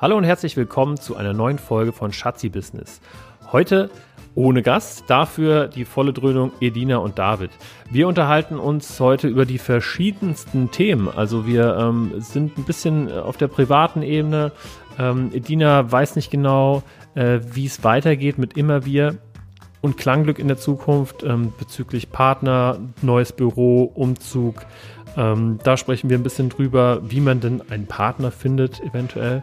Hallo und herzlich willkommen zu einer neuen Folge von Schatzi Business. Heute ohne Gast, dafür die volle Dröhnung Edina und David. Wir unterhalten uns heute über die verschiedensten Themen. Also wir ähm, sind ein bisschen auf der privaten Ebene. Ähm, Edina weiß nicht genau, äh, wie es weitergeht mit immer wir und Klangglück in der Zukunft ähm, bezüglich Partner, neues Büro, Umzug. Ähm, da sprechen wir ein bisschen drüber, wie man denn einen Partner findet, eventuell.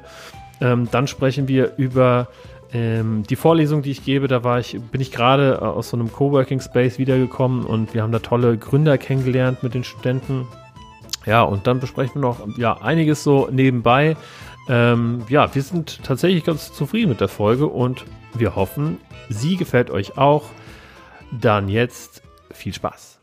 Ähm, dann sprechen wir über ähm, die Vorlesung, die ich gebe. Da war ich, bin ich gerade äh, aus so einem Coworking Space wiedergekommen und wir haben da tolle Gründer kennengelernt mit den Studenten. Ja, und dann besprechen wir noch ja, einiges so nebenbei. Ähm, ja, wir sind tatsächlich ganz zufrieden mit der Folge und wir hoffen, sie gefällt euch auch. Dann jetzt viel Spaß.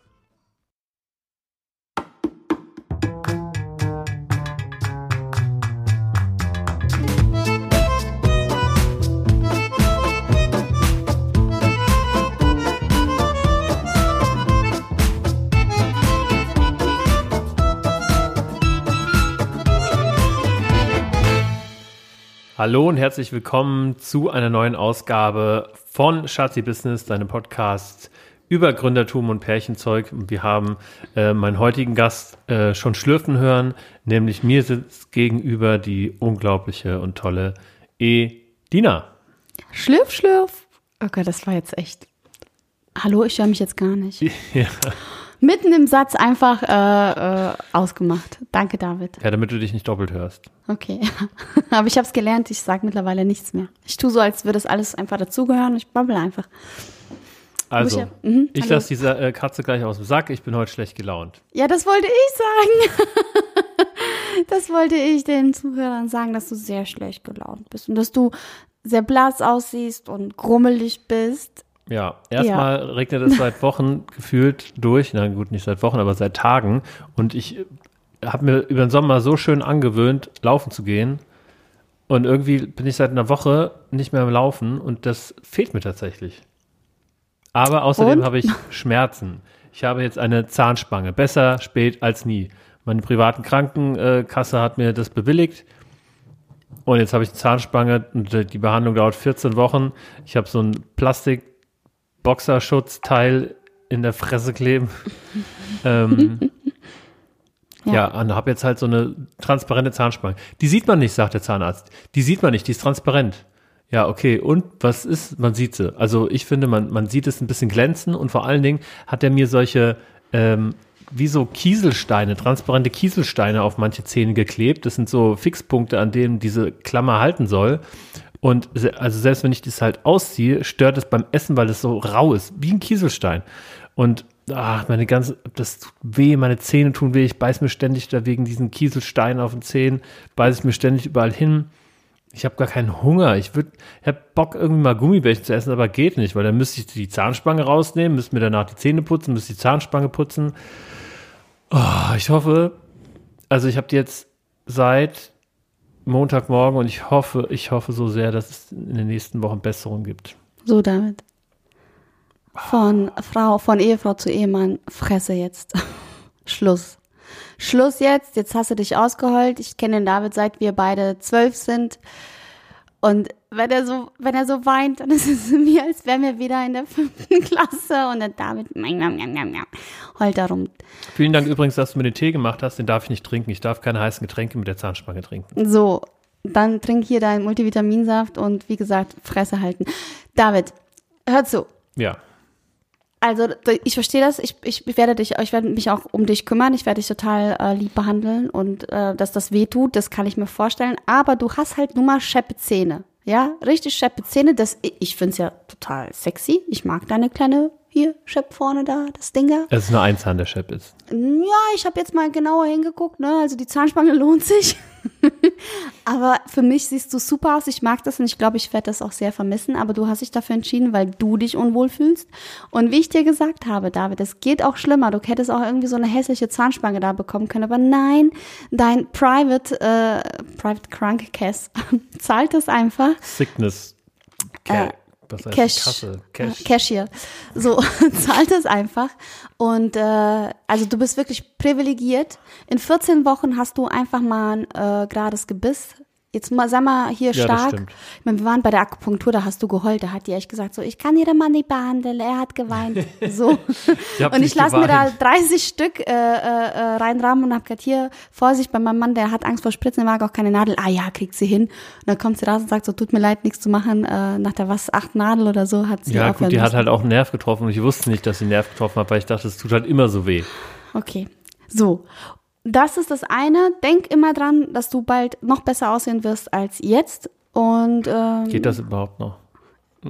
Hallo und herzlich willkommen zu einer neuen Ausgabe von Schatzi Business, deinem Podcast über Gründertum und Pärchenzeug. Wir haben äh, meinen heutigen Gast äh, schon schlürfen hören, nämlich mir sitzt gegenüber die unglaubliche und tolle Edina. Schlürf, schlürf. Gott, das war jetzt echt. Hallo, ich höre mich jetzt gar nicht. Ja mitten im Satz einfach äh, äh, ausgemacht. Danke, David. Ja, damit du dich nicht doppelt hörst. Okay. Aber ich habe es gelernt, ich sage mittlerweile nichts mehr. Ich tue so, als würde das alles einfach dazugehören. Ich babbel einfach. Also, ich, ja, mhm, ich lasse diese äh, Katze gleich aus dem Sack. Ich bin heute schlecht gelaunt. Ja, das wollte ich sagen. das wollte ich den Zuhörern sagen, dass du sehr schlecht gelaunt bist und dass du sehr blass aussiehst und grummelig bist. Ja, erstmal ja. regnet es seit Wochen gefühlt durch. Na gut, nicht seit Wochen, aber seit Tagen. Und ich habe mir über den Sommer so schön angewöhnt, laufen zu gehen. Und irgendwie bin ich seit einer Woche nicht mehr am Laufen und das fehlt mir tatsächlich. Aber außerdem habe ich Schmerzen. Ich habe jetzt eine Zahnspange. Besser spät als nie. Meine privaten Krankenkasse hat mir das bewilligt. Und jetzt habe ich eine Zahnspange und die Behandlung dauert 14 Wochen. Ich habe so ein Plastik Boxerschutzteil in der Fresse kleben. ähm, ja, ja und habe jetzt halt so eine transparente Zahnspange. Die sieht man nicht, sagt der Zahnarzt. Die sieht man nicht, die ist transparent. Ja, okay. Und was ist? Man sieht sie. Also ich finde, man, man sieht es ein bisschen glänzen und vor allen Dingen hat er mir solche ähm, wie so Kieselsteine, transparente Kieselsteine auf manche Zähne geklebt. Das sind so Fixpunkte, an denen diese Klammer halten soll. Und also selbst wenn ich das halt ausziehe, stört es beim Essen, weil es so rau ist, wie ein Kieselstein. Und ach, meine ganze, das tut weh, meine Zähne tun weh, ich beiß mir ständig da wegen diesen Kieselsteinen auf den Zähnen, beiß ich mir ständig überall hin. Ich habe gar keinen Hunger. Ich würde, ich hab Bock irgendwie mal Gummibärchen zu essen, aber geht nicht, weil dann müsste ich die Zahnspange rausnehmen, müsste mir danach die Zähne putzen, müsste die Zahnspange putzen. Oh, ich hoffe, also ich habe jetzt seit Montagmorgen und ich hoffe, ich hoffe so sehr, dass es in den nächsten Wochen Besserung gibt. So, David. Von Frau, von Ehefrau zu Ehemann, fresse jetzt. Schluss. Schluss jetzt. Jetzt hast du dich ausgeheult. Ich kenne den David seit wir beide zwölf sind. Und wenn er so, wenn er so weint, dann ist es mir, als wären wir wieder in der fünften Klasse und der David heult darum. Vielen Dank übrigens, dass du mir den Tee gemacht hast. Den darf ich nicht trinken. Ich darf keine heißen Getränke mit der Zahnspange trinken. So, dann trink hier deinen Multivitaminsaft und wie gesagt, Fresse halten. David, hör zu. Ja. Also ich verstehe das. Ich, ich werde dich, ich werde mich auch um dich kümmern. Ich werde dich total äh, lieb behandeln und äh, dass das weh tut, das kann ich mir vorstellen. Aber du hast halt nur mal scheppe Zähne. Ja, richtig scheppe Zähne. Das, ich finde es ja total sexy. Ich mag deine kleine hier, Shep vorne da, das Ding da. Es ist nur ein Zahn, der Shep ist. Ja, ich habe jetzt mal genauer hingeguckt, ne? Also die Zahnspange lohnt sich. aber für mich siehst du super aus. Ich mag das und ich glaube, ich werde das auch sehr vermissen. Aber du hast dich dafür entschieden, weil du dich unwohl fühlst. Und wie ich dir gesagt habe, David, es geht auch schlimmer. Du hättest auch irgendwie so eine hässliche Zahnspange da bekommen können. Aber nein, dein Private, äh, Private Krankenkasse zahlt es einfach. Sickness. Care. Äh, was heißt Cash, Kasse? Cash. Cashier. So, zahlt es einfach. Und äh, also du bist wirklich privilegiert. In 14 Wochen hast du einfach mal ein äh, gerades Gebiss. Jetzt mal, sag mal hier Ja, stark. Ich meine, wir waren bei der Akupunktur, da hast du geheult, da hat die echt gesagt, so, ich kann Ihren Mann nicht behandeln, er hat geweint. So. Ich und ich lasse mir da geweint. 30 Stück äh, äh, reinrahmen und hab gesagt, hier, Vorsicht, bei meinem Mann, der hat Angst vor Spritzen, der mag auch keine Nadel. Ah ja, kriegt sie hin. Und dann kommt sie raus und sagt so, tut mir leid, nichts zu machen. Äh, nach der was, acht Nadel oder so hat sie Ja, gut, die hat müssen. halt auch einen Nerv getroffen und ich wusste nicht, dass sie einen Nerv getroffen hat, weil ich dachte, es tut halt immer so weh. Okay. So. Das ist das eine. Denk immer dran, dass du bald noch besser aussehen wirst als jetzt. Und ähm, Geht das überhaupt noch?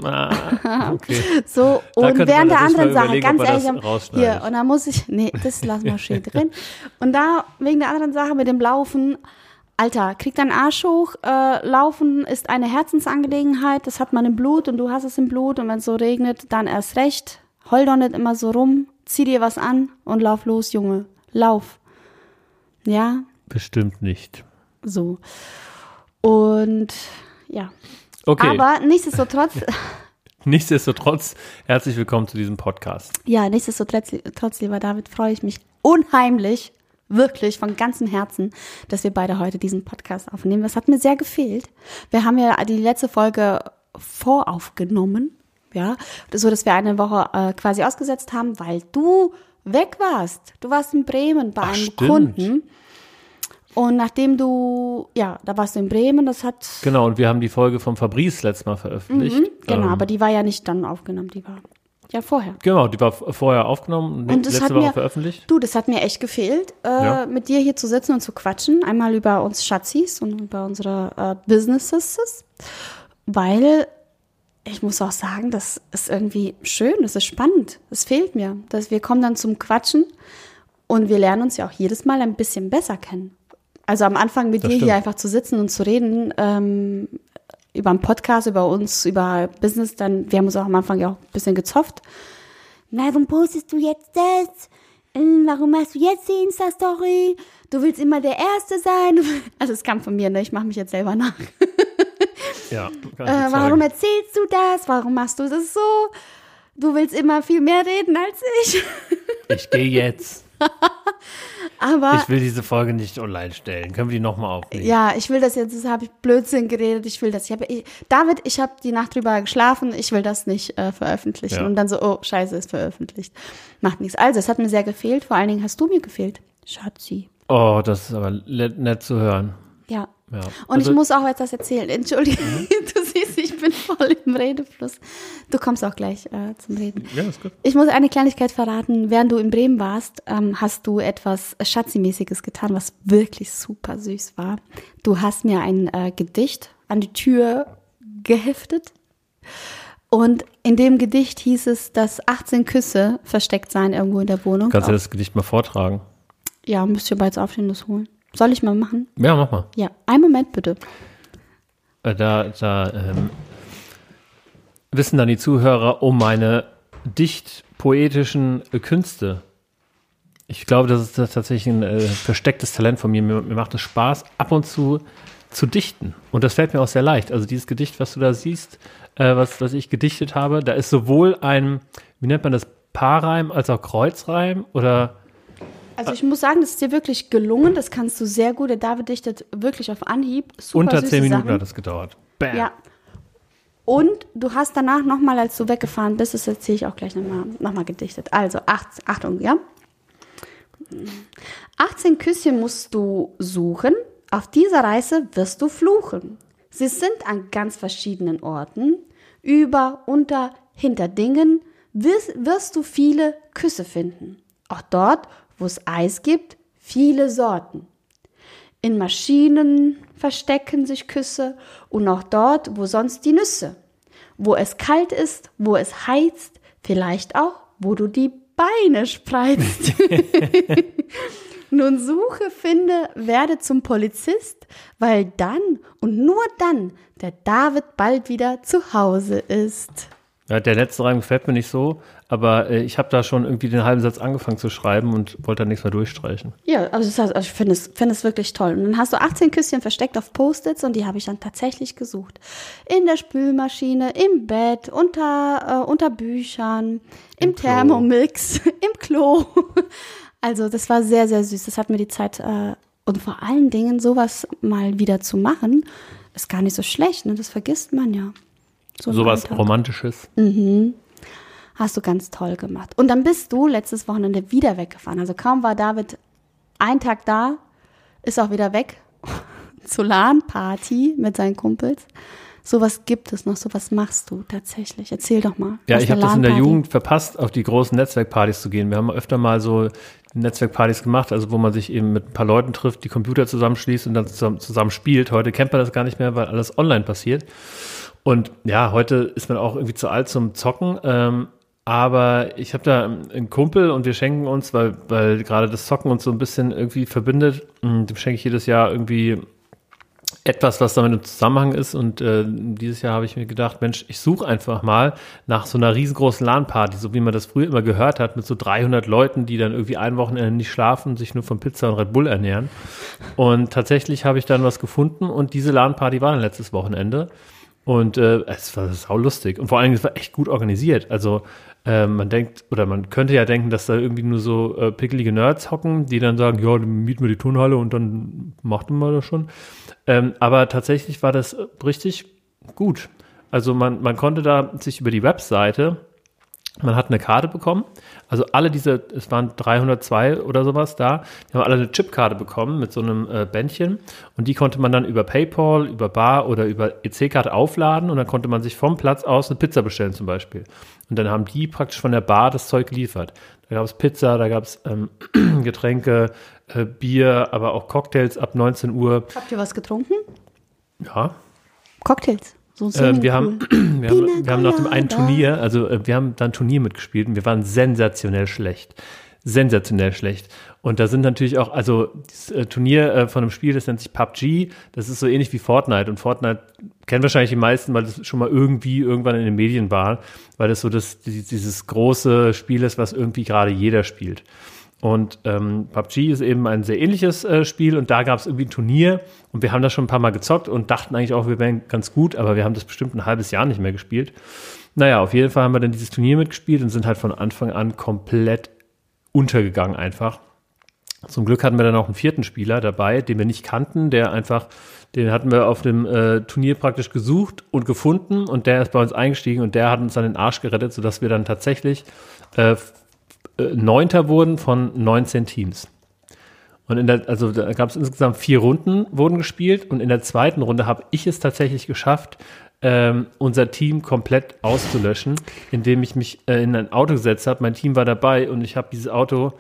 Ah, okay. so, und während der anderen Sache, ganz ehrlich, rausschneidet. hier, und da muss ich, nee, das lassen wir schön drin. Und da, wegen der anderen Sache mit dem Laufen, Alter, krieg deinen Arsch hoch, äh, Laufen ist eine Herzensangelegenheit, das hat man im Blut und du hast es im Blut und wenn es so regnet, dann erst recht. Heul doch nicht immer so rum, zieh dir was an und lauf los, Junge, lauf. Ja, Bestimmt nicht. so. Und, ja. Okay, Aber nichtsdestotrotz, nichtsdestotrotz, herzlich willkommen zu diesem Podcast. Ja, nichtsdestotrotz, trotz, lieber David, freue ich mich unheimlich, wirklich von ganzem Herzen, dass wir beide heute diesen Podcast aufnehmen. Das hat mir sehr gefehlt. Wir haben ja die letzte Folge voraufgenommen, ja, so dass wir eine Woche äh, quasi ausgesetzt haben, weil du weg warst. Du warst in Bremen bei Ach, einem stimmt. Kunden. Und nachdem du, ja, da warst du in Bremen, das hat, Genau, und wir haben die Folge vom Fabrice letztes Mal veröffentlicht. genau, Ähm, aber die war ja nicht dann aufgenommen, die war ja vorher. Genau, die war vorher aufgenommen und, Und das letzte hat Woche mir, veröffentlicht. Du, das hat mir echt gefehlt, äh, Ja. mit dir hier zu sitzen und zu quatschen. Einmal über uns Schatzis und über unsere äh, Businesses. Weil ich muss auch sagen, das ist irgendwie schön, das ist spannend. Das fehlt mir. Dass wir kommen dann zum Quatschen und wir lernen uns ja auch jedes Mal ein bisschen besser kennen. Also am Anfang mit Das dir stimmt. hier einfach zu sitzen und zu reden, ähm, über einen Podcast, über uns, über Business, dann, wir haben uns auch am Anfang ja auch ein bisschen gezofft. Na, warum postest du jetzt das? Ähm, Warum machst du jetzt die Insta-Story? Du willst immer der Erste sein. Also es kam von mir, ne? Ich mache mich jetzt selber nach. Ja, Äh, warum erzählst du das? Warum machst du das so? Du willst immer viel mehr reden als ich. Ich gehe jetzt. Aber Ich will diese Folge nicht online stellen. Können wir die nochmal aufnehmen? ja, ich will das jetzt, das habe ich Blödsinn geredet, ich will das. Ich hab, ich, David, ich habe die Nacht drüber geschlafen, ich will das nicht äh, veröffentlichen. Ja. Und dann so, oh, scheiße, ist veröffentlicht. Macht nichts. Also, es hat mir sehr gefehlt, vor allen Dingen hast du mir gefehlt. Schatzi. Oh, das ist aber nett zu hören. Ja. Ja. Und Also- ich muss auch etwas erzählen. Entschuldige, du siehst, ich bin voll im Redefluss. Du kommst auch gleich äh, zum Reden. Ja, ist gut. Ich muss eine Kleinigkeit verraten. Während du in Bremen warst, ähm, hast du etwas Schatzimäßiges getan, was wirklich super süß war. Du hast mir ein äh, Gedicht an die Tür geheftet. Und in dem Gedicht hieß es, dass 18 Küsse versteckt seien irgendwo in der Wohnung. Kannst du das Gedicht mal vortragen? ja, müsst ihr bald aufstehen, das holen. Soll ich mal machen? Ja, mach mal. Ja, einen Moment bitte. Äh, Da, da ähm, wissen dann die Zuhörer um meine dicht-poetischen äh, Künste. Ich glaube, das ist tatsächlich ein äh, verstecktes Talent von mir. mir. Mir macht es Spaß, ab und zu zu dichten. Und das fällt mir auch sehr leicht. Also dieses Gedicht, was du da siehst, äh, was, was ich gedichtet habe, da ist sowohl ein, wie nennt man das, Paarreim als auch Kreuzreim oder Also ich muss sagen, das ist dir wirklich gelungen. Das kannst du sehr gut. Der David dichtet wirklich auf Anhieb. Super unter zehn Minuten Sachen. hat das gedauert. Bam. Ja. Und du hast danach nochmal, als du weggefahren bist, das erzähle ich auch gleich nochmal noch mal gedichtet. Also, acht, Achtung, ja? 18 Küsschen musst du suchen, auf dieser Reise wirst du fluchen. Sie sind an ganz verschiedenen Orten, über, unter, hinter Dingen, wirst, wirst du viele Küsse finden. Auch dort, wo es Eis gibt, viele Sorten. In Maschinen verstecken sich Küsse und auch dort, wo sonst die Nüsse. Wo es kalt ist, wo es heizt, vielleicht auch, wo du die Beine spreizt. Nun suche, finde, werde zum Polizist, weil dann und nur dann der David bald wieder zu Hause ist. Ja, der letzte Reim gefällt mir nicht so, aber äh, ich habe da schon irgendwie den halben Satz angefangen zu schreiben und wollte dann nichts mehr durchstreichen. Ja, also, also ich finde es, finde es wirklich toll. Und dann hast du 18 Küsschen versteckt auf Post-its und die habe ich dann tatsächlich gesucht. In der Spülmaschine, im Bett, unter, äh, unter Büchern, im, Im. Thermomix, im Klo. Also das war sehr, sehr süß. Das hat mir die Zeit äh, und vor allen Dingen sowas mal wieder zu machen. ist gar nicht so schlecht, ne? Das vergisst man ja. So Sowas Romantisches. Mhm. Hast du ganz toll gemacht. Und dann bist du letztes Wochenende wieder weggefahren. Also kaum war David ein Tag da, ist auch wieder weg zur LAN-Party mit seinen Kumpels. Sowas gibt es noch, sowas machst du tatsächlich. Erzähl doch mal. Ja, ich habe das in der Jugend verpasst, auf die großen Netzwerkpartys zu gehen. Wir haben öfter mal so Netzwerkpartys gemacht, also wo man sich eben mit ein paar Leuten trifft, die Computer zusammenschließt und dann zusammen, zusammen spielt. Heute kennt man das gar nicht mehr, weil alles online passiert. Und ja, heute ist man auch irgendwie zu alt zum Zocken. Ähm, aber ich habe da einen Kumpel und wir schenken uns, weil, weil gerade das Zocken uns so ein bisschen irgendwie verbindet, hm, dem schenke ich jedes Jahr irgendwie etwas, was damit im Zusammenhang ist. Und äh, dieses Jahr habe ich mir gedacht, Mensch, ich suche einfach mal nach so einer riesengroßen LAN-Party, so wie man das früher immer gehört hat, mit so 300 Leuten, die dann irgendwie ein Wochenende nicht schlafen, sich nur von Pizza und Red Bull ernähren. Und tatsächlich habe ich dann was gefunden und diese LAN-Party war dann letztes Wochenende. Und äh, es war sau lustig. Und vor allen Dingen, es war echt gut organisiert. Also äh, man denkt, oder man könnte ja denken, dass da irgendwie nur so äh, pickelige Nerds hocken, die dann sagen, ja, dann mieten wir die Turnhalle und dann machten wir das schon. Ähm, aber tatsächlich war das richtig gut. Also man, man konnte da sich über die Webseite, man hat eine Karte bekommen. Also alle diese, es waren 302 oder sowas da, die haben alle eine Chipkarte bekommen mit so einem äh, Bändchen und die konnte man dann über PayPal, über Bar oder über EC-Karte aufladen und dann konnte man sich vom Platz aus eine Pizza bestellen zum Beispiel. Und dann haben die praktisch von der Bar das Zeug geliefert. Da gab es Pizza, da gab es ähm, Getränke, äh, Bier, aber auch Cocktails ab 19 Uhr. Habt ihr was getrunken? Ja. Cocktails. So äh, wir, haben, wir, haben, wir haben nach dem einen Turnier, also äh, wir haben dann Turnier mitgespielt und wir waren sensationell schlecht. Sensationell schlecht. Und da sind natürlich auch, also das äh, Turnier äh, von einem Spiel, das nennt sich PUBG, das ist so ähnlich wie Fortnite. Und Fortnite kennen wahrscheinlich die meisten, weil das schon mal irgendwie irgendwann in den Medien war, weil das so das, dieses große Spiel ist, was irgendwie gerade jeder spielt. Und ähm, PUBG ist eben ein sehr ähnliches äh, Spiel und da gab es irgendwie ein Turnier und wir haben das schon ein paar Mal gezockt und dachten eigentlich auch, wir wären ganz gut, aber wir haben das bestimmt ein halbes Jahr nicht mehr gespielt. Naja, auf jeden Fall haben wir dann dieses Turnier mitgespielt und sind halt von Anfang an komplett untergegangen einfach. Zum Glück hatten wir dann auch einen vierten Spieler dabei, den wir nicht kannten, der einfach, den hatten wir auf dem äh, Turnier praktisch gesucht und gefunden und der ist bei uns eingestiegen und der hat uns dann den Arsch gerettet, sodass wir dann tatsächlich äh, äh, Neunter wurden von 19 Teams. Und in der, also da gab es insgesamt vier Runden, wurden gespielt und in der zweiten Runde habe ich es tatsächlich geschafft, ähm, unser Team komplett auszulöschen, indem ich mich äh, in ein Auto gesetzt habe. Mein Team war dabei und ich habe dieses Auto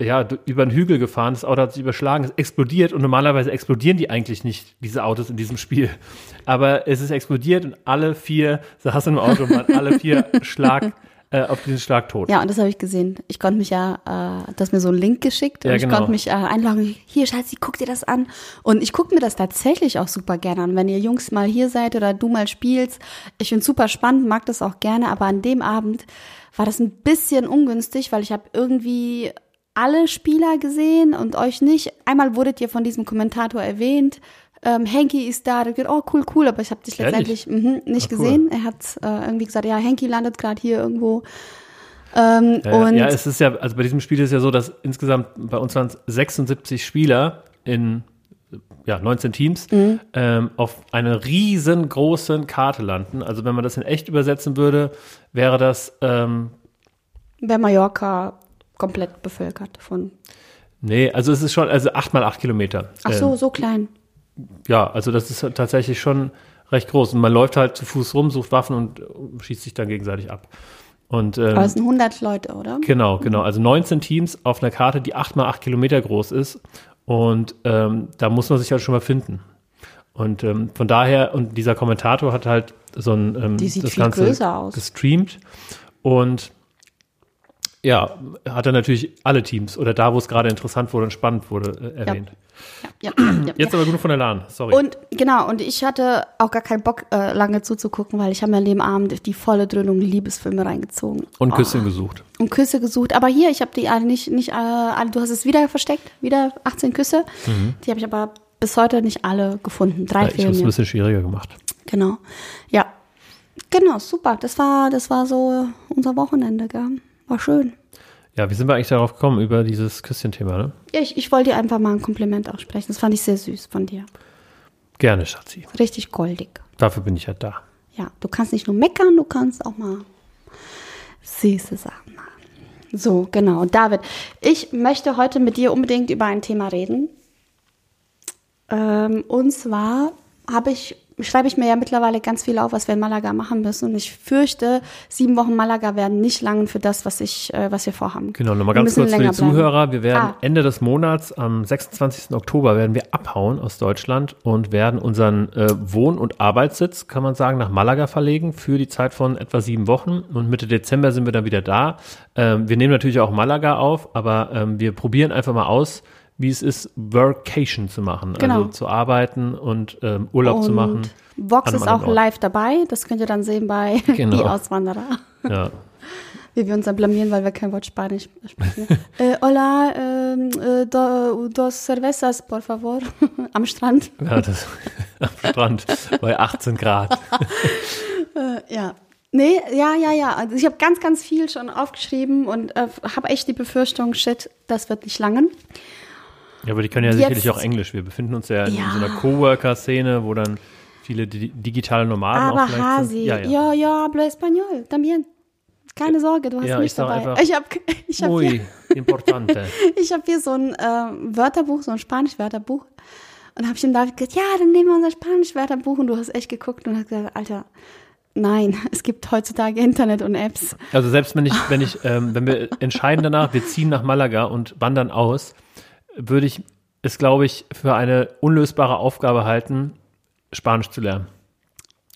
ja, über einen Hügel gefahren, das Auto hat sich überschlagen, es explodiert und normalerweise explodieren die eigentlich nicht, diese Autos in diesem Spiel. Aber es ist explodiert und alle vier saßen im Auto und waren alle vier Schlag äh, auf diesen Schlag tot. Ja, und das habe ich gesehen. Ich konnte mich ja, äh, du hast mir so einen Link geschickt und ja, genau. ich konnte mich äh, einloggen. Hier, Schatzi, guck dir das an. Und ich gucke mir das tatsächlich auch super gerne an. Wenn ihr Jungs mal hier seid oder du mal spielst, ich finde super spannend, mag das auch gerne, aber an dem Abend war das ein bisschen ungünstig, weil ich habe irgendwie alle Spieler gesehen und euch nicht. Einmal wurdet ihr von diesem Kommentator erwähnt ähm, Henky ist da, der geht, oh cool, cool, aber ich habe dich letztendlich mh, nicht Ach, gesehen. Er hat äh, irgendwie gesagt, ja, Henky landet gerade hier irgendwo. Ähm, ja, ja, es ist ja, also bei diesem Spiel ist es ja so, dass insgesamt bei uns waren es 76 Spieler in ja, 19 Teams mhm. ähm, auf einer riesengroßen Karte landen. Also wenn man das in echt übersetzen würde, wäre das ähm, Wäre Mallorca komplett bevölkert von. Nee, also es ist schon, also 8 mal 8 Kilometer. Ach so, ähm, so klein ja, also das ist tatsächlich schon recht groß. Und man läuft halt zu Fuß rum, sucht Waffen und schießt sich dann gegenseitig ab. Und, ähm, Aber es sind 100 Leute, oder? Genau, genau. Also 19 Teams auf einer Karte, die 8 mal 8 Kilometer groß ist. Und ähm, da muss man sich halt schon mal finden. Und ähm, von daher, und dieser Kommentator hat halt so ein ähm, die sieht das viel Ganze größer aus. gestreamt. Und ja, hat er natürlich alle Teams oder da, wo es gerade interessant wurde und spannend wurde, äh, erwähnt. Ja. Ja, ja, Jetzt aber genug von der LAN, sorry. Und genau, und ich hatte auch gar keinen Bock, äh, lange zuzugucken, weil ich habe mir an dem Abend die volle Dröhnung Liebesfilme reingezogen. Und oh. Küsse gesucht. Und Küsse gesucht. Aber hier, ich habe die alle nicht, nicht alle, du hast es wieder versteckt, wieder 18 Küsse. Mhm. Die habe ich aber bis heute nicht alle gefunden. Drei, ja, vier. Ich habe es ein bisschen schwieriger gemacht. Genau. Ja. Genau, super. Das war, das war so unser Wochenende, gell? War schön. Ja, wie sind wir eigentlich darauf gekommen, über dieses Küsschen-Thema, ne? Ja, ich, ich wollte dir einfach mal ein Kompliment aussprechen. Das fand ich sehr süß von dir. Gerne, Schatzi. Richtig goldig. Dafür bin ich ja da. Ja, du kannst nicht nur meckern, du kannst auch mal süße Sachen machen. So, genau. David, ich möchte heute mit dir unbedingt über ein Thema reden. Ähm, und zwar habe ich schreibe ich mir ja mittlerweile ganz viel auf, was wir in Malaga machen müssen. Und ich fürchte, sieben Wochen Malaga werden nicht lang für das, was ich, äh, was wir vorhaben. Genau, nochmal ganz kurz für die Zuhörer. Wir werden ah. Ende des Monats, am 26. Oktober, werden wir abhauen aus Deutschland und werden unseren äh, Wohn- und Arbeitssitz, kann man sagen, nach Malaga verlegen für die Zeit von etwa sieben Wochen. Und Mitte Dezember sind wir dann wieder da. Ähm, wir nehmen natürlich auch Malaga auf, aber ähm, wir probieren einfach mal aus, wie es ist, Workation zu machen. Genau. Also zu arbeiten und ähm, Urlaub und zu machen. Vox ist auch Ort. live dabei. Das könnt ihr dann sehen bei genau. Die Auswanderer. Ja. Wie wir uns dann blamieren, weil wir kein Wort Spanisch sprechen. äh, hola, äh, do, dos cervezas, por favor. am Strand. Ja, das, am Strand bei 18 Grad. äh, ja, Nee, ja, ja, ja. Also ich habe ganz, ganz viel schon aufgeschrieben und äh, habe echt die Befürchtung, shit, das wird nicht langen. Ja, aber die können ja Jetzt, sicherlich auch Englisch. Wir befinden uns ja in ja. so einer Coworker-Szene, wo dann viele di digitale Nomaden aber auch vielleicht Hasi, sind. Ja, ja, ja, ja hablo español, también. Keine Sorge, du hast ja, mich ich dabei. Einfach, ich habe ich hab muy hier, importante. ich habe hier so ein äh, Wörterbuch, so ein Spanisch-Wörterbuch. Und habe ich dem David gesagt, ja, dann nehmen wir unser Spanisch-Wörterbuch. Und du hast echt geguckt und hast gesagt, Alter, Nein, es gibt heutzutage Internet und Apps. Also selbst wenn ich, wenn ich, ähm, wenn wir entscheiden danach, wir ziehen nach Malaga und wandern aus, würde ich es, glaube ich, für eine unlösbare Aufgabe halten, Spanisch zu lernen.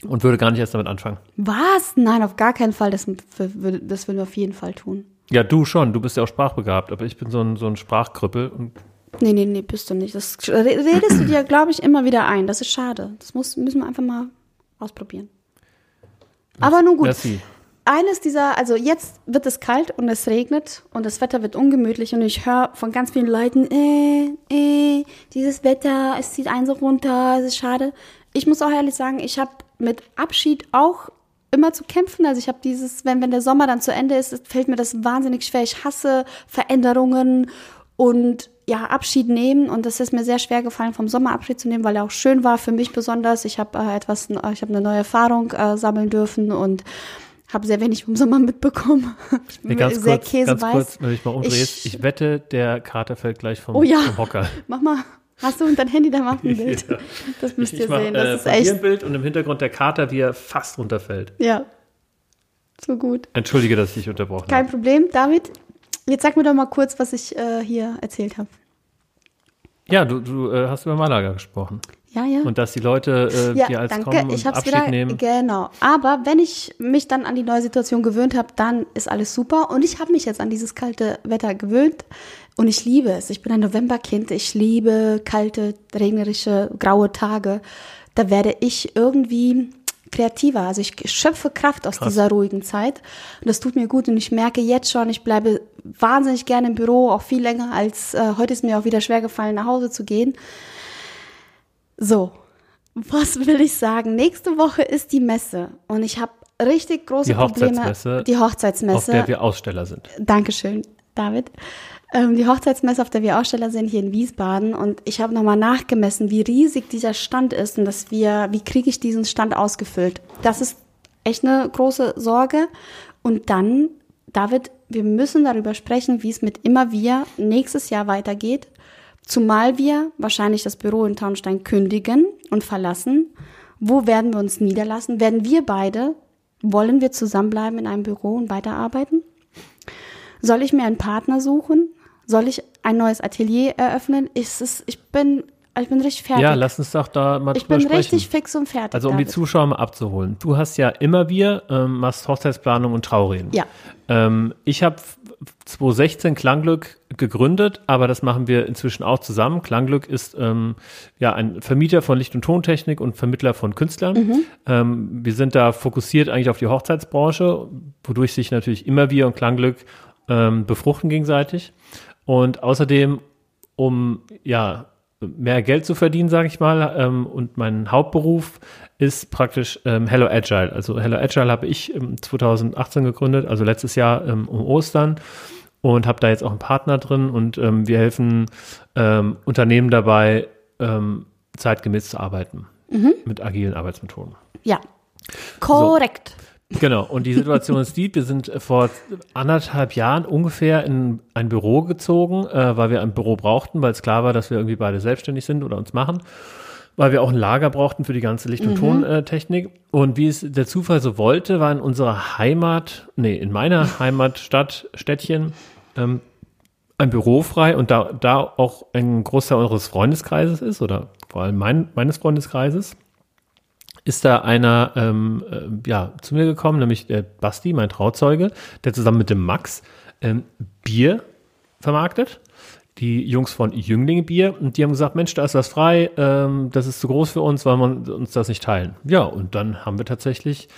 Und würde gar nicht erst damit anfangen. Was? Nein, auf gar keinen Fall. Das, das würden wir auf jeden Fall tun. Ja, du schon. Du bist ja auch sprachbegabt. Aber ich bin so ein, so ein Sprachkrüppel. Und nee, nee, nee, bist du nicht. Das redest du dir, glaube ich, immer wieder ein. Das ist schade. Das muss, müssen wir einfach mal ausprobieren. Aber nun gut. Merci eines dieser, also jetzt wird es kalt und es regnet und das Wetter wird ungemütlich und ich höre von ganz vielen Leuten, äh, äh, dieses Wetter, es zieht einen so runter, es ist schade. Ich muss auch ehrlich sagen, ich habe mit Abschied auch immer zu kämpfen. Also ich habe dieses, wenn, wenn der Sommer dann zu Ende ist, fällt mir das wahnsinnig schwer. Ich hasse Veränderungen und ja, Abschied nehmen und das ist mir sehr schwer gefallen, vom Sommer Abschied zu nehmen, weil er auch schön war für mich besonders. Ich habe äh, etwas, ich habe eine neue Erfahrung äh, sammeln dürfen und habe sehr wenig vom Sommer mitbekommen. Ich bin nee, ganz sehr kurz, käseweiß. Ganz kurz, wenn ich mal umdrehst. Ich, ich, wette, der Kater fällt gleich vom, oh ja. vom Hocker. Mach mal. Hast du dein Handy, da macht ein Bild. ja. Das müsst ihr ich mach, sehen. Das äh, ist echt. ein Bild und im Hintergrund der Kater, wie er fast runterfällt. Ja. So gut. Entschuldige, dass ich dich unterbrochen habe. Kein Problem. David, jetzt sag mir doch mal kurz, was ich äh, hier erzählt habe. Ja, du, du äh, hast über Malaga gesprochen. Ja, ja. Und dass die Leute äh, ja, hier als danke. kommen und ich hab's Abschied wieder, nehmen. Genau. Aber wenn ich mich dann an die neue Situation gewöhnt habe, dann ist alles super. Und ich habe mich jetzt an dieses kalte Wetter gewöhnt. Und ich liebe es. Ich bin ein Novemberkind. Ich liebe kalte, regnerische, graue Tage. Da werde ich irgendwie kreativer. Also ich schöpfe Kraft aus Krass. dieser ruhigen Zeit. Und das tut mir gut. Und ich merke jetzt schon, ich bleibe wahnsinnig gerne im Büro, auch viel länger als äh, heute ist mir auch wieder schwer gefallen, nach Hause zu gehen. So, was will ich sagen? Nächste Woche ist die Messe und ich habe richtig große die Hochzeitsmesse, Die Hochzeitsmesse. Auf der wir Aussteller sind. Dankeschön, David. Ähm, die Hochzeitsmesse, auf der wir Aussteller sind, hier in Wiesbaden. Und ich habe nochmal nachgemessen, wie riesig dieser Stand ist und dass wir, wie kriege ich diesen Stand ausgefüllt. Das ist echt eine große Sorge. Und dann, David, wir müssen darüber sprechen, wie es mit immer wir nächstes Jahr weitergeht. Zumal wir wahrscheinlich das Büro in Taunstein kündigen und verlassen. Wo werden wir uns niederlassen? Werden wir beide, wollen wir zusammenbleiben in einem Büro und weiterarbeiten? Soll ich mir einen Partner suchen? Soll ich ein neues Atelier eröffnen? Ist es, ich bin ich bin richtig fertig. Ja, lass uns doch da mal ich drüber sprechen. Ich bin richtig fix und fertig. Also um David. die Zuschauer mal abzuholen. Du hast ja immer wir, ähm, machst Hochzeitsplanung und Traureden. Ja. Ähm, ich habe 2016 Klangglück gegründet, aber das machen wir inzwischen auch zusammen. Klangglück ist ähm, ja ein Vermieter von Licht- und Tontechnik und Vermittler von Künstlern. Mhm. Ähm, wir sind da fokussiert eigentlich auf die Hochzeitsbranche, wodurch sich natürlich immer wir und Klangglück ähm, befruchten gegenseitig. Und außerdem, um ja mehr Geld zu verdienen, sage ich mal. Ähm, und mein Hauptberuf ist praktisch ähm, Hello Agile. Also Hello Agile habe ich ähm, 2018 gegründet, also letztes Jahr ähm, um Ostern und habe da jetzt auch einen Partner drin und ähm, wir helfen ähm, Unternehmen dabei, ähm, zeitgemäß zu arbeiten. Mhm. Mit agilen Arbeitsmethoden. Ja. Korrekt. Genau, und die Situation ist die, wir sind vor anderthalb Jahren ungefähr in ein Büro gezogen, äh, weil wir ein Büro brauchten, weil es klar war, dass wir irgendwie beide selbstständig sind oder uns machen, weil wir auch ein Lager brauchten für die ganze Licht- und Tontechnik. Und wie es der Zufall so wollte, war in unserer Heimat, nee, in meiner Heimatstadt, Städtchen, ähm, ein Büro frei und da, da auch ein Großteil unseres Freundeskreises ist oder vor allem mein, meines Freundeskreises, ist da einer ähm, äh, ja, zu mir gekommen, nämlich der Basti, mein Trauzeuge, der zusammen mit dem Max ähm, Bier vermarktet. Die Jungs von Jüngling Bier und die haben gesagt, Mensch, da ist was frei, ähm, das ist zu groß für uns, weil wir uns das nicht teilen. Ja, und dann haben wir tatsächlich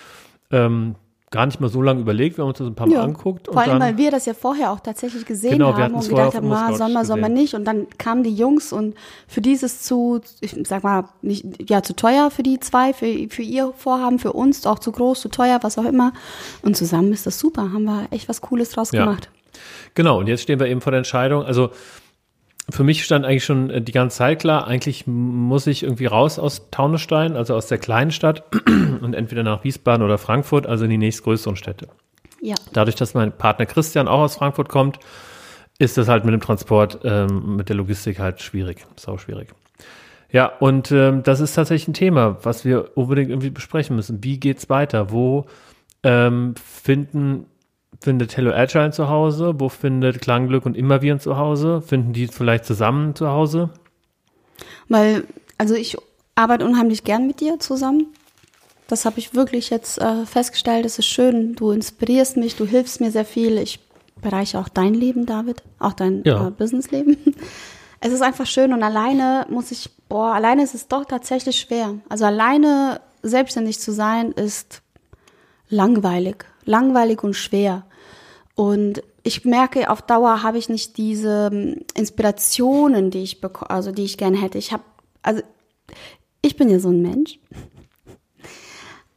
ähm, gar nicht mal so lange überlegt, wir haben uns das ein paar Mal Ja. angeguckt. Vor allem, weil wir das ja vorher auch tatsächlich gesehen Genau, haben und gedacht haben, soll man gesehen. nicht. Und dann kamen die Jungs und für dieses zu, ich sag mal, nicht, ja, zu teuer für die zwei, für, für ihr Vorhaben, für uns, auch zu groß, zu teuer, was auch immer. Und zusammen ist das super, haben wir echt was Cooles draus Ja. gemacht. Genau, und jetzt stehen wir eben vor der Entscheidung. Also für mich stand eigentlich schon äh, die ganze Zeit klar, eigentlich muss ich irgendwie raus aus Taunusstein, also aus der kleinen Stadt und entweder nach Wiesbaden oder Frankfurt, also in die nächstgrößeren Städte. Ja. Dadurch, dass mein Partner Christian auch aus Frankfurt kommt, ist das halt mit dem Transport, ähm, mit der Logistik halt schwierig, sau schwierig. Ja, und ähm, das ist tatsächlich ein Thema, was wir unbedingt irgendwie besprechen müssen. Wie geht's weiter? Wo ähm, finden findet Hello Agile zu Hause? Wo findet Klangglück und Immerviren zu Hause? Finden die vielleicht zusammen zu Hause? Weil, also ich arbeite unheimlich gern mit dir zusammen. Das habe ich wirklich jetzt äh, festgestellt. Es ist schön. Du inspirierst mich, du hilfst mir sehr viel. Ich bereiche auch dein Leben, David, auch dein Ja. äh, Businessleben. Es ist einfach schön und alleine muss ich, boah, alleine ist es doch tatsächlich schwer. Also alleine selbstständig zu sein ist langweilig, langweilig und schwer. Und ich merke, auf Dauer habe ich nicht diese ähm, Inspirationen, die ich beko also die ich gerne hätte. Ich habe, also ich bin ja so ein Mensch.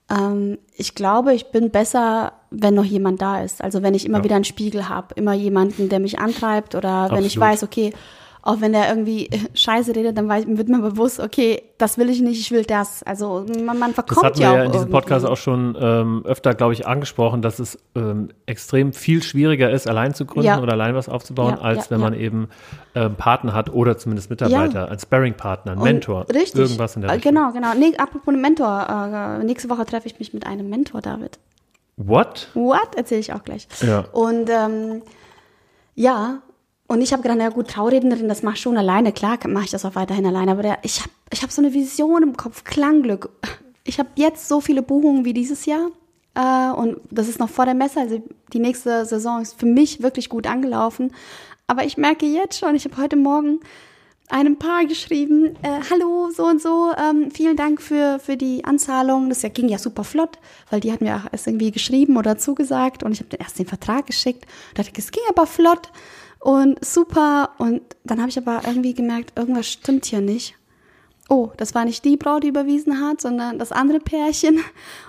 Ähm, ich glaube, ich bin besser, wenn noch jemand da ist. Also wenn ich immer Ja. wieder einen Spiegel habe, immer jemanden, der mich antreibt oder wenn ich Absolut. weiß, okay, auch wenn der irgendwie Scheiße redet, dann weiß, wird mir bewusst, okay, das will ich nicht, ich will das. Also man, man Das verkommt hatten wir ja auch ja in diesem irgendwie. Podcast auch schon ähm, öfter, glaube ich, angesprochen, dass es ähm, extrem viel schwieriger ist, allein zu gründen Ja. oder allein was aufzubauen, Ja, als wenn man eben ähm, Partner hat oder zumindest Mitarbeiter, ein Sparring-Partner, ein Und Mentor, Richtig. irgendwas in der Äh, Richtung. Genau, genau. Nee, apropos Mentor. Äh, nächste Woche treffe ich mich mit einem Mentor, David. What? What? Erzähle ich auch gleich. Ja. Und ähm, ja, und ich habe gedacht, na gut, Traurednerin, das mach ich schon alleine. Klar mache ich das auch weiterhin alleine. Aber der, ich habe ich hab so eine Vision im Kopf, Klangglück. Ich habe jetzt so viele Buchungen wie dieses Jahr. Äh, und das ist noch vor der Messe. Also die nächste Saison ist für mich wirklich gut angelaufen. Aber ich merke jetzt schon, ich habe heute Morgen einem Paar geschrieben, äh, hallo, so und so, ähm, vielen Dank für, für die Anzahlung. Das ging ja super flott, weil die hatten mir auch erst irgendwie geschrieben oder zugesagt und ich habe den erst den Vertrag geschickt. Da dachte ich, es ging aber flott und super. Und dann habe ich aber irgendwie gemerkt, irgendwas stimmt hier nicht. Oh, das war nicht die Braut, die überwiesen hat, sondern das andere Pärchen. Und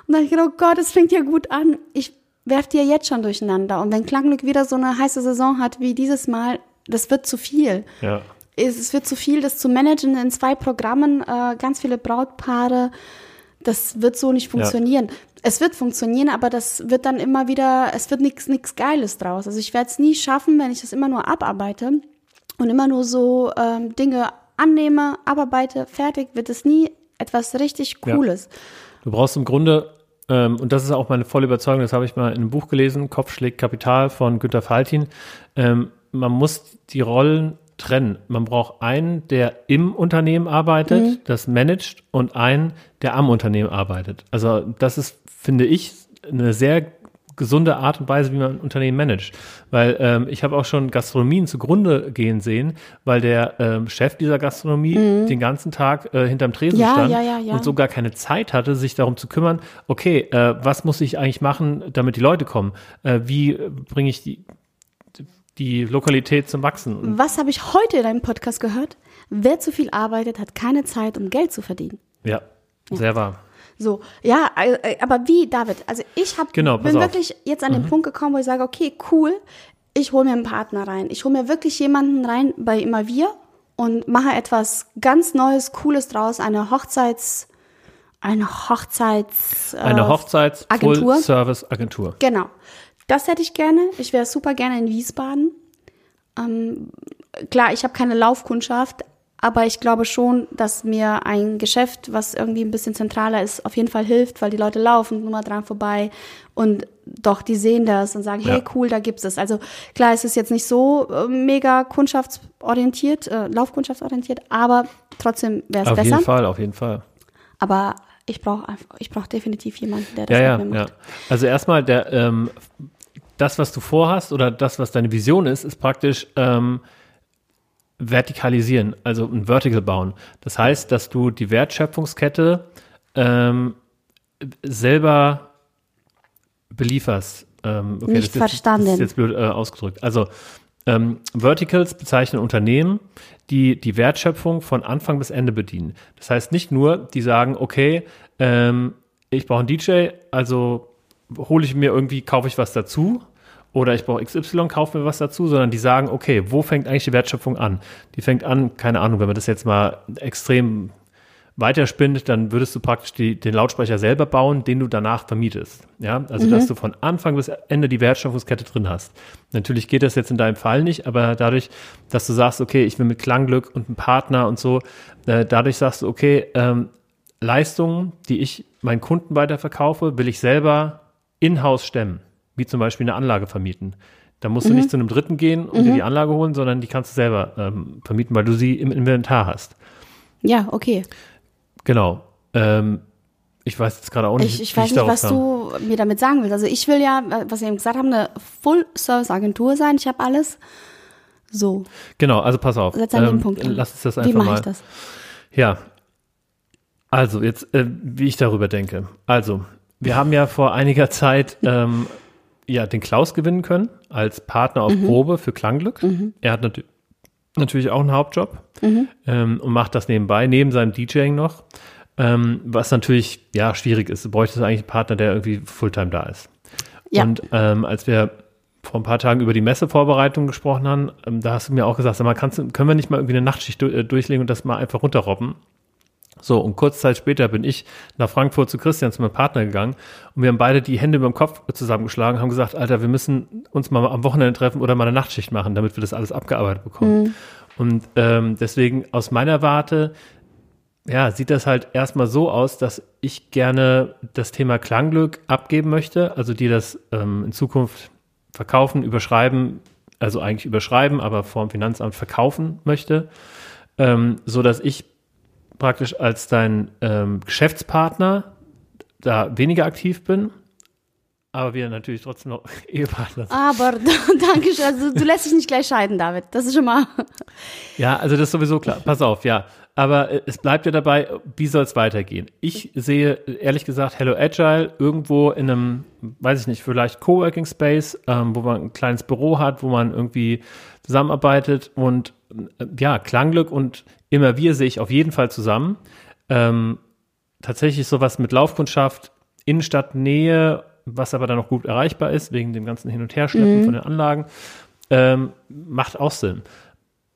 dann habe ich gedacht, oh Gott, das fängt ja gut an. Ich werf die ja jetzt schon durcheinander. Und wenn Klangglück wieder so eine heiße Saison hat wie dieses Mal, das wird zu viel Ja. es es wird zu viel, das zu managen in zwei Programmen, äh, ganz viele Brautpaare. Das wird so nicht funktionieren. Es wird funktionieren, aber das wird dann immer wieder, es wird nichts nichts Geiles draus. Also ich werde es nie schaffen, wenn ich das immer nur abarbeite und immer nur so ähm, Dinge annehme, abarbeite, fertig, wird es nie etwas richtig Ja. Cooles. Du brauchst im Grunde, ähm, und das ist auch meine volle Überzeugung, das habe ich mal in einem Buch gelesen, Kopf schlägt Kapital von Günter Faltin. Ähm, man muss die Rollen trennen. Man braucht einen, der im Unternehmen arbeitet, Mhm. das managt, und einen, der am Unternehmen arbeitet. Also das ist, finde ich, eine sehr gesunde Art und Weise, wie man ein Unternehmen managt. Weil ähm, ich habe auch schon Gastronomien zugrunde gehen sehen, weil der ähm, Chef dieser Gastronomie den ganzen Tag äh, hinterm Tresen Mhm. Ja, stand ja, ja, ja. und so gar keine Zeit hatte, sich darum zu kümmern, okay, äh, was muss ich eigentlich machen, damit die Leute kommen? Äh, wie bringe ich die, die Lokalität zum Wachsen? Und, Was habe ich heute in einem Podcast gehört? Wer zu viel arbeitet, hat keine Zeit, um Geld zu verdienen. ja, sehr wahr. So, ja, äh, aber wie, David? Also ich hab, Genau, bin auf. wirklich jetzt an den Punkt gekommen, wo ich sage, okay, cool, ich hole mir einen Partner rein. Ich hole mir wirklich jemanden rein bei immer wir und mache etwas ganz Neues, Cooles draus, eine Hochzeits, eine Hochzeits, äh, Eine Hochzeits Agentur. Full Service Agentur. Genau. Das hätte ich gerne. Ich wäre super gerne in Wiesbaden. Ähm, klar, ich habe keine Laufkundschaft, aber ich glaube schon, dass mir ein Geschäft, was irgendwie ein bisschen zentraler ist, auf jeden Fall hilft, weil die Leute laufen nur mal dran vorbei und doch, die sehen das und sagen, hey, Ja. cool, da gibt's es. Also klar, es ist jetzt nicht so äh, mega kundschaftsorientiert, äh, laufkundschaftsorientiert, aber trotzdem wäre es Auf besser. jeden Fall, auf jeden Fall. Aber ich brauche ich brauche definitiv jemanden, der das Ja, ja, mir ja. macht. Also erstmal der, ähm, das, was du vorhast oder das, was deine Vision ist, ist praktisch ähm, vertikalisieren, also ein Vertical bauen. Das heißt, dass du die Wertschöpfungskette ähm, selber belieferst. Ähm, okay, Nicht das ist, verstanden. Das ist jetzt blöd äh, ausgedrückt. Also ähm, Verticals bezeichnen Unternehmen, die die Wertschöpfung von Anfang bis Ende bedienen. Das heißt nicht nur, die sagen, okay, ähm, ich brauche einen DJ, also hole ich mir irgendwie, kaufe ich was dazu oder ich brauche XY, kaufe mir was dazu, sondern die sagen, okay, wo fängt eigentlich die Wertschöpfung an? Die fängt an, keine Ahnung, wenn man das jetzt mal extrem weiterspinnt, dann würdest du praktisch die, den Lautsprecher selber bauen, den du danach vermietest. Ja, also dass du von Anfang bis Ende die Wertschöpfungskette drin hast. Natürlich geht das jetzt in deinem Fall nicht, aber dadurch, dass du sagst, okay, ich will mit Klangglück und einem Partner und so, äh, dadurch sagst du, okay, ähm, Leistungen, die ich meinen Kunden weiterverkaufe, will ich selber in-house stemmen, wie zum Beispiel eine Anlage vermieten. Da musst du nicht zu einem Dritten gehen und dir die Anlage holen, sondern die kannst du selber ähm, vermieten, weil du sie im Inventar hast. Ja, okay. Genau. Ähm, ich weiß jetzt gerade auch nicht, Ich, ich wie weiß nicht, darauf was kam. du mir damit sagen willst. Also ich will ja, äh, was wir eben gesagt haben, eine Full-Service-Agentur sein. Ich habe alles. So, Genau, also pass auf. setz einen Punkt an. Lass uns das Wie einfach mache mal. ich das? Ja. Also, jetzt, äh, wie ich darüber denke. Also, wir haben ja vor einiger Zeit ähm, ja, den Klaus gewinnen können als Partner auf Mhm. Probe für Klangglück. Er hat natü natürlich auch einen Hauptjob Mhm. ähm, und macht das nebenbei, neben seinem DJing noch. Ähm, was natürlich, ja, schwierig ist. Du bräuchtest eigentlich einen Partner, der irgendwie Fulltime da ist. Ja. Und ähm, als wir vor ein paar Tagen über die Messevorbereitung gesprochen haben, ähm, da hast du mir auch gesagt, sag mal, kannst, können wir nicht mal irgendwie eine Nachtschicht äh, durchlegen und das mal einfach runterrobben? So, und kurz Zeit später bin ich nach Frankfurt zu Christian, zu meinem Partner gegangen. Und wir haben beide die Hände über dem Kopf zusammengeschlagen, haben gesagt, Alter, wir müssen uns mal am Wochenende treffen oder mal eine Nachtschicht machen, damit wir das alles abgearbeitet bekommen. Und ähm, deswegen aus meiner Warte, ja, sieht das halt erstmal so aus, dass ich gerne das Thema Klangglück abgeben möchte, also die das ähm, in Zukunft verkaufen, überschreiben, also eigentlich überschreiben, aber vor dem Finanzamt verkaufen möchte, ähm, so dass ich praktisch als dein ähm, Geschäftspartner da weniger aktiv bin, aber wir natürlich trotzdem noch Ehepartner sind. Aber danke schön. Also du lässt dich nicht gleich scheiden, David. Das ist schon mal. Ja, also das ist sowieso klar. Pass auf, ja. Aber äh, es bleibt ja dabei, wie soll es weitergehen? Ich sehe, ehrlich gesagt, Hello Agile irgendwo in einem, weiß ich nicht, vielleicht Coworking Space, ähm, wo man ein kleines Büro hat, wo man irgendwie zusammenarbeitet und ja, Klangglück und immer wir sehe ich auf jeden Fall zusammen. Ähm, tatsächlich sowas mit Laufkundschaft, Innenstadtnähe, was aber dann noch gut erreichbar ist, wegen dem ganzen Hin- und Herschleppen von den Anlagen, ähm, macht auch Sinn.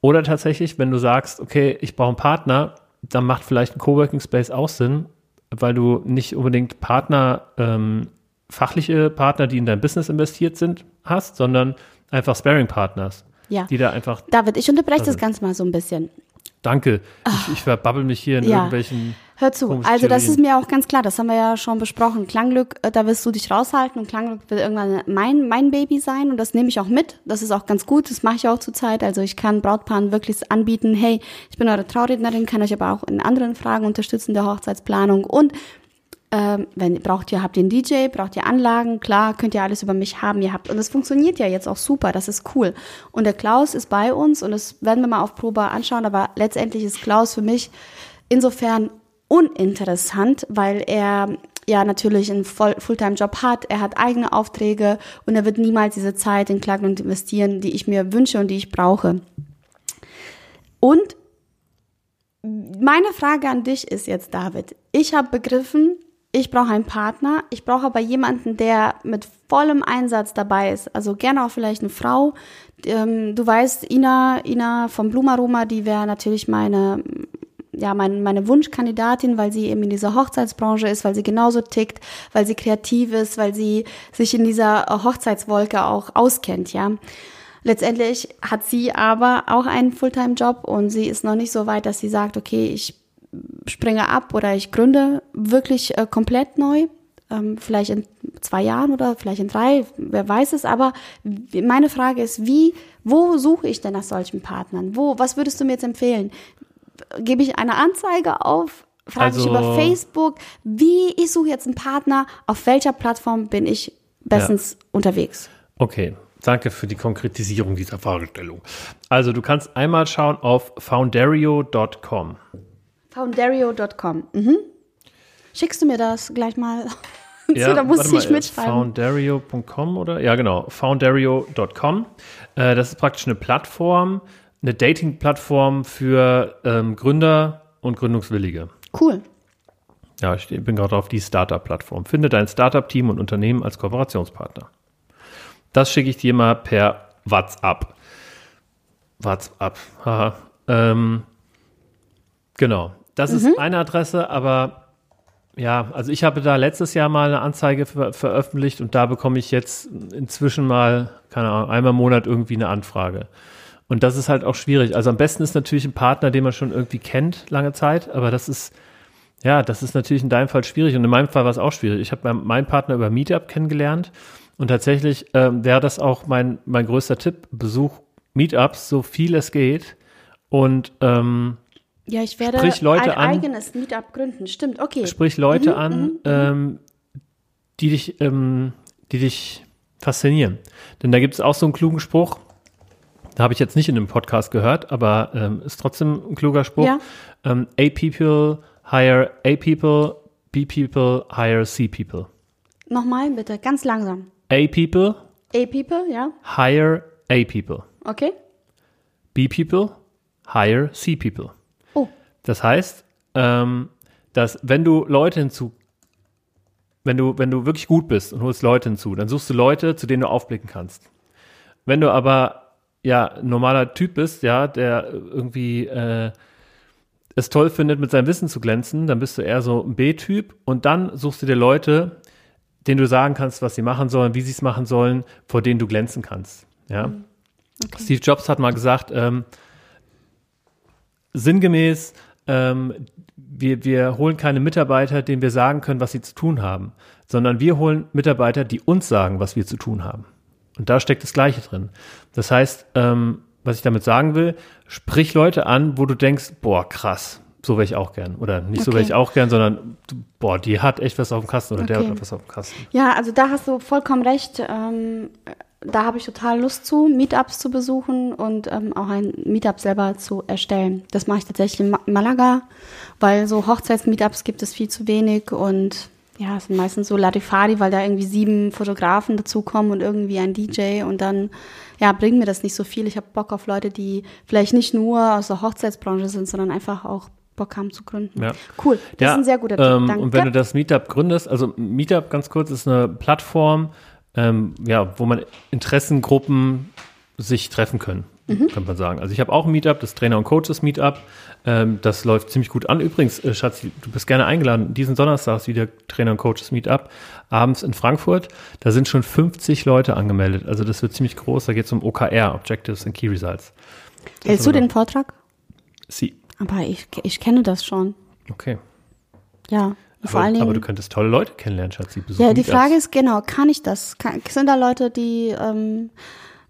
Oder tatsächlich, wenn du sagst, okay, ich brauche einen Partner, dann macht vielleicht ein Coworking Space auch Sinn, weil du nicht unbedingt Partner, ähm, fachliche Partner, die in dein Business investiert sind, hast, sondern einfach Sparing-Partners, Ja. die da einfach, David, ich unterbreche Also das Ganze mal so ein bisschen. danke, ich, ich verbabbel mich hier in Ah. Ja. irgendwelchen, Hör zu, also das ist mir auch ganz klar, das haben wir ja schon besprochen. Klangglück, äh, da wirst du dich raushalten und Klangglück wird irgendwann mein, mein Baby sein und das nehme ich auch mit. Das ist auch ganz gut, das mache ich auch zurzeit. Also ich kann Brautpaaren wirklich anbieten, hey, ich bin eure Traurednerin, kann euch aber auch in anderen Fragen unterstützen der Hochzeitsplanung und ähm, wenn braucht ihr, habt ihr einen DJ, braucht ihr Anlagen, klar, könnt ihr alles über mich haben, ihr habt, und es funktioniert ja jetzt auch super, das ist cool. Und der Klaus ist bei uns und das werden wir mal auf Probe anschauen, aber letztendlich ist Klaus für mich insofern uninteressant, weil er ja natürlich einen Fulltime-Job hat, er hat eigene Aufträge und er wird niemals diese Zeit in Klagen und investieren, die ich mir wünsche und die ich brauche. Und meine Frage an dich ist jetzt, David. Ich habe begriffen, ich brauche einen Partner. Ich brauche aber jemanden, der mit vollem Einsatz dabei ist. Also gerne auch vielleicht eine Frau, ähm, du weißt, Ina, Ina vom Blumaroma, die wäre natürlich meine, ja, mein, meine Wunschkandidatin, weil sie eben in dieser Hochzeitsbranche ist, weil sie genauso tickt, weil sie kreativ ist, weil sie sich in dieser Hochzeitswolke auch auskennt, ja. Letztendlich hat sie aber auch einen Fulltime-Job und sie ist noch nicht so weit, dass sie sagt, okay, ich springe ab oder ich gründe wirklich äh, komplett neu. Ähm, vielleicht in zwei Jahren oder vielleicht in drei, wer weiß es. Aber meine Frage ist, wie, wo suche ich denn nach solchen Partnern? Wo, was würdest du mir jetzt empfehlen? Gebe ich eine Anzeige auf? Frage also, ich über Facebook? Wie, ich suche jetzt einen Partner. Auf welcher Plattform bin ich bestens ja. unterwegs? Okay, Danke für die Konkretisierung dieser Fragestellung. Also du kannst einmal schauen auf foundario.com. Foundario.com. Mhm. Schickst du mir das gleich mal? ja, da muss ich mitschreiben. Foundario.com oder? Ja, genau. Foundario.com. Äh, das ist praktisch eine Plattform, eine Dating-Plattform für ähm, Gründer und Gründungswillige. Cool. Ja, ich bin gerade auf die Startup-Plattform. Finde dein Startup-Team und Unternehmen als Kooperationspartner. Das schicke ich dir mal per WhatsApp. WhatsApp. Haha. Ähm, genau. Das mhm. ist eine Adresse, aber ja, also ich habe da letztes Jahr mal eine Anzeige ver veröffentlicht und da bekomme ich jetzt inzwischen mal, keine Ahnung, einmal im Monat irgendwie eine Anfrage. Und das ist halt auch schwierig. Also am besten ist natürlich ein Partner, den man schon irgendwie kennt, lange Zeit, aber das ist, ja, das ist natürlich in deinem Fall schwierig und in meinem Fall war es auch schwierig. Ich habe meinen Partner über Meetup kennengelernt und tatsächlich ähm, wäre das auch mein, mein größter Tipp. Besuch Meetups, so viel es geht. Und ähm, ja, ich werde sprich Leute ein an, eigenes Meetup gründen. Stimmt, okay. Sprich Leute mhm, an, mhm, mhm. ähm, die dich, ähm, die dich faszinieren. Denn da gibt es auch so einen klugen Spruch. Da habe ich jetzt nicht in einem Podcast gehört, aber ähm, ist trotzdem ein kluger Spruch. Ja. Ähm, a people hire A people, B people hire C people. Nochmal bitte, ganz langsam. A people. A people, ja. Hire A people. Okay. B people. Hire C people. Das heißt, ähm, dass wenn du Leute hinzu, wenn du, wenn du wirklich gut bist und holst Leute hinzu, dann suchst du Leute, zu denen du aufblicken kannst. Wenn du aber ja ein normaler Typ bist, ja, der irgendwie äh, es toll findet, mit seinem Wissen zu glänzen, dann bist du eher so ein B-Typ und dann suchst du dir Leute, denen du sagen kannst, was sie machen sollen, wie sie es machen sollen, vor denen du glänzen kannst. Ja? Mhm. Okay. Steve Jobs hat mal gesagt, ähm, sinngemäß, ähm, wir, wir holen keine Mitarbeiter, denen wir sagen können, was sie zu tun haben, sondern wir holen Mitarbeiter, die uns sagen, was wir zu tun haben. Und da steckt das Gleiche drin. Das heißt, ähm, was ich damit sagen will, sprich Leute an, wo du denkst, boah, krass, so wäre ich auch gern. Oder nicht okay. so wäre ich auch gern, sondern boah, die hat echt was auf dem Kasten oder okay. der hat etwas auf dem Kasten. Ja, also da hast du vollkommen recht. Ähm, da habe ich total Lust zu, Meetups zu besuchen und ähm, auch ein Meetup selber zu erstellen. Das mache ich tatsächlich in Malaga, weil so Hochzeits-Meetups gibt es viel zu wenig und ja, es sind meistens so Larifari, weil da irgendwie sieben Fotografen dazukommen und irgendwie ein DJ und dann ja, bringt mir das nicht so viel. Ich habe Bock auf Leute, die vielleicht nicht nur aus der Hochzeitsbranche sind, sondern einfach auch Bock haben zu gründen. Ja. Cool, das ja, ist ein sehr guter Tipp. Ähm, Danke. Und wenn du das Meetup gründest, also Meetup ganz kurz ist eine Plattform, ähm, ja, wo man Interessengruppen sich treffen können, mhm. kann man sagen. Also ich habe auch ein Meetup, das Trainer und Coaches Meetup. Ähm, das läuft ziemlich gut an. Übrigens, äh, Schatz, du bist gerne eingeladen. Diesen Donnerstag ist wieder Trainer und Coaches Meetup abends in Frankfurt. Da sind schon 50 Leute angemeldet. Also das wird ziemlich groß. Da geht es um OKR, Objectives and Key Results. Das Hältst du den Vortrag? Sie. Aber ich, ich kenne das schon. Okay. Ja. Aber, vor allen Dingen, aber du könntest tolle Leute kennenlernen, Schatz. Ja, die Frage ist genau, kann ich das? Kann, sind da Leute, die ähm,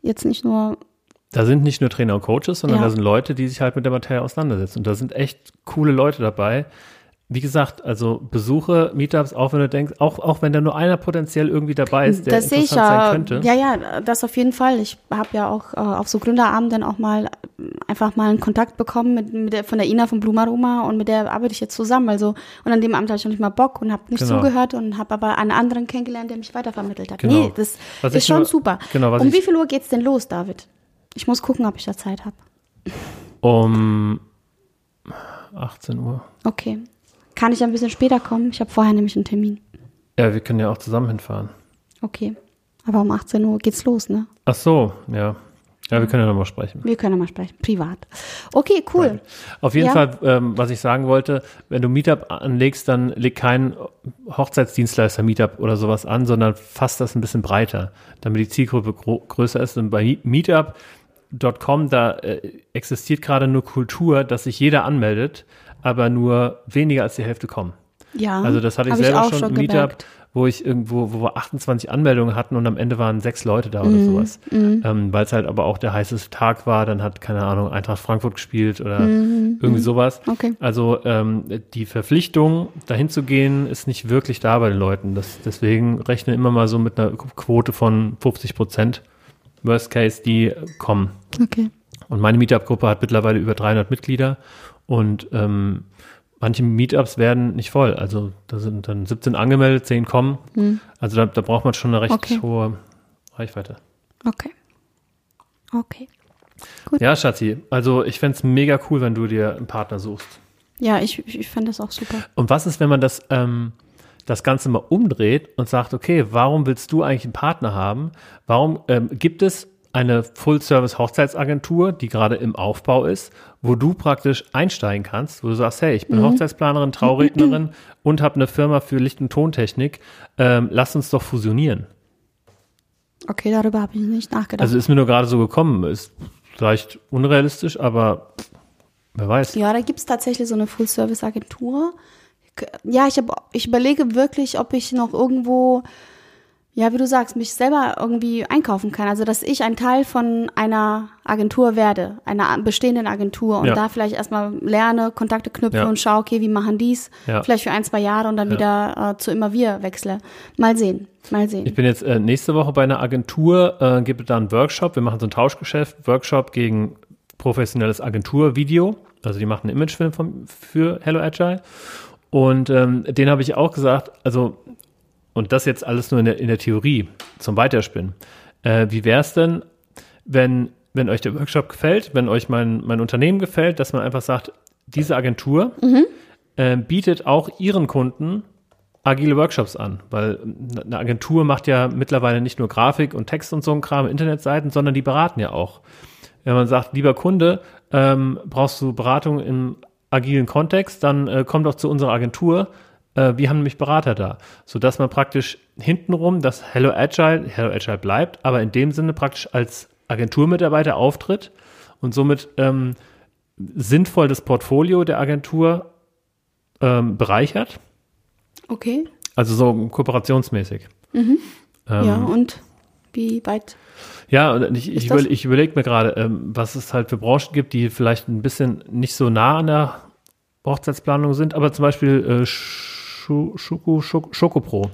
jetzt nicht nur da sind nicht nur Trainer und Coaches, sondern ja. da sind Leute, die sich halt mit der Materie auseinandersetzen. Und da sind echt coole Leute dabei, wie gesagt, also Besuche, Meetups, auch wenn du denkst, auch, auch wenn da nur einer potenziell irgendwie dabei ist, der das interessant ich, sein könnte. Ja, ja, das auf jeden Fall. Ich habe ja auch äh, auf so Gründerabenden auch mal einfach mal einen Kontakt bekommen mit, mit der, von der Ina von Blumaroma und mit der arbeite ich jetzt zusammen. Also und an dem Abend hatte ich noch nicht mal Bock und habe nicht genau. zugehört und habe aber einen anderen kennengelernt, der mich weitervermittelt hat. Genau. Nee, das was ist schon nur, super. Genau, um wie viel Uhr geht's denn los, David? Ich muss gucken, ob ich da Zeit habe. Um 18 Uhr. Okay. Kann ich ein bisschen später kommen? Ich habe vorher nämlich einen Termin. Ja, wir können ja auch zusammen hinfahren. Okay. Aber um 18 Uhr geht's los, ne? Ach so, ja. Ja, wir können ja nochmal sprechen. Wir können nochmal sprechen, privat. Okay, cool. Right. Auf jeden Ja. Fall, ähm, was ich sagen wollte, wenn du Meetup anlegst, dann leg kein Hochzeitsdienstleister Meetup oder sowas an, sondern fass das ein bisschen breiter, damit die Zielgruppe größer ist. Und bei Meetup.com, da äh, existiert gerade nur Kultur, dass sich jeder anmeldet, aber nur weniger als die Hälfte kommen. Ja. Also das hatte ich selber auch schon im Meetup, wo ich irgendwo, wo wir 28 Anmeldungen hatten und am Ende waren sechs Leute da oder Mhm, sowas. Ähm, Weil es halt aber auch der heißeste Tag war, dann hat, keine Ahnung, Eintracht Frankfurt gespielt oder irgendwie sowas. Mhm, Okay. Also ähm, die Verpflichtung, dahin zu gehen, ist nicht wirklich da bei den Leuten. Das, deswegen rechne immer mal so mit einer Quote von 50 Prozent. Worst Case, die kommen. Okay. Und meine Meetup-Gruppe hat mittlerweile über 300 Mitglieder und ähm, manche Meetups werden nicht voll. Also da sind dann 17 angemeldet, 10 kommen. Also da, da braucht man schon eine recht Okay. hohe Reichweite. Okay. Okay. Ja, Schatzi, also ich fänd's mega cool, wenn du dir einen Partner suchst. Ja, ich, ich, ich fand das auch super. Und was ist, wenn man das, ähm, das Ganze mal umdreht und sagt, okay, warum willst du eigentlich einen Partner haben? Warum ähm, gibt es eine Full-Service-Hochzeitsagentur, die gerade im Aufbau ist, wo du praktisch einsteigen kannst, wo du sagst, hey, ich bin Hochzeitsplanerin, Traurednerin und habe eine Firma für Licht- und Tontechnik, ähm, lass uns doch fusionieren. Okay, darüber habe ich nicht nachgedacht. Also ist mir nur gerade so gekommen, ist vielleicht unrealistisch, aber wer weiß. ja, da gibt es tatsächlich so eine Full-Service-Agentur. Ja, ich, hab, ich überlege wirklich, ob ich noch irgendwo, ja, wie du sagst, mich selber irgendwie einkaufen kann. Also, dass ich ein Teil von einer Agentur werde, einer bestehenden Agentur und Ja. da vielleicht erstmal lerne, Kontakte knüpfe Ja. und schaue, okay, wie machen die's? Ja. Vielleicht für ein, zwei Jahre und dann wieder äh, zu immer wir wechsle. Mal sehen, mal sehen. Ich bin jetzt äh, nächste Woche bei einer Agentur, äh, gibt es da einen Workshop. Wir machen so ein Tauschgeschäft, Workshop gegen professionelles Agenturvideo. Also die machen einen Imagefilm für Hello Agile. Und ähm, den habe ich auch gesagt, also, und das jetzt alles nur in der, in der Theorie zum Weiterspinnen. Äh, wie wäre es denn, wenn, wenn euch der Workshop gefällt, wenn euch mein, mein Unternehmen gefällt, dass man einfach sagt, diese Agentur äh, bietet auch ihren Kunden agile Workshops an, weil eine Agentur macht ja mittlerweile nicht nur Grafik und Text und so ein Kram, Internetseiten, sondern die beraten ja auch. Wenn man sagt, lieber Kunde, ähm, brauchst du Beratung im agilen Kontext, dann äh, komm doch zu unserer Agentur. Äh, wir haben nämlich Berater da, sodass man praktisch hintenrum das Hello Agile, Hello Agile bleibt, aber in dem Sinne praktisch als Agenturmitarbeiter auftritt und somit ähm, sinnvoll das Portfolio der Agentur ähm, bereichert. Okay. Also so kooperationsmäßig. Ähm, ja, und wie weit? Ja, und ich, ich, überle ich überlege mir gerade, ähm, was es halt für Branchen gibt, die vielleicht ein bisschen nicht so nah an der Hochzeitsplanung sind, aber zum Beispiel äh, Schu- Schoko, Schoko, Schokopro.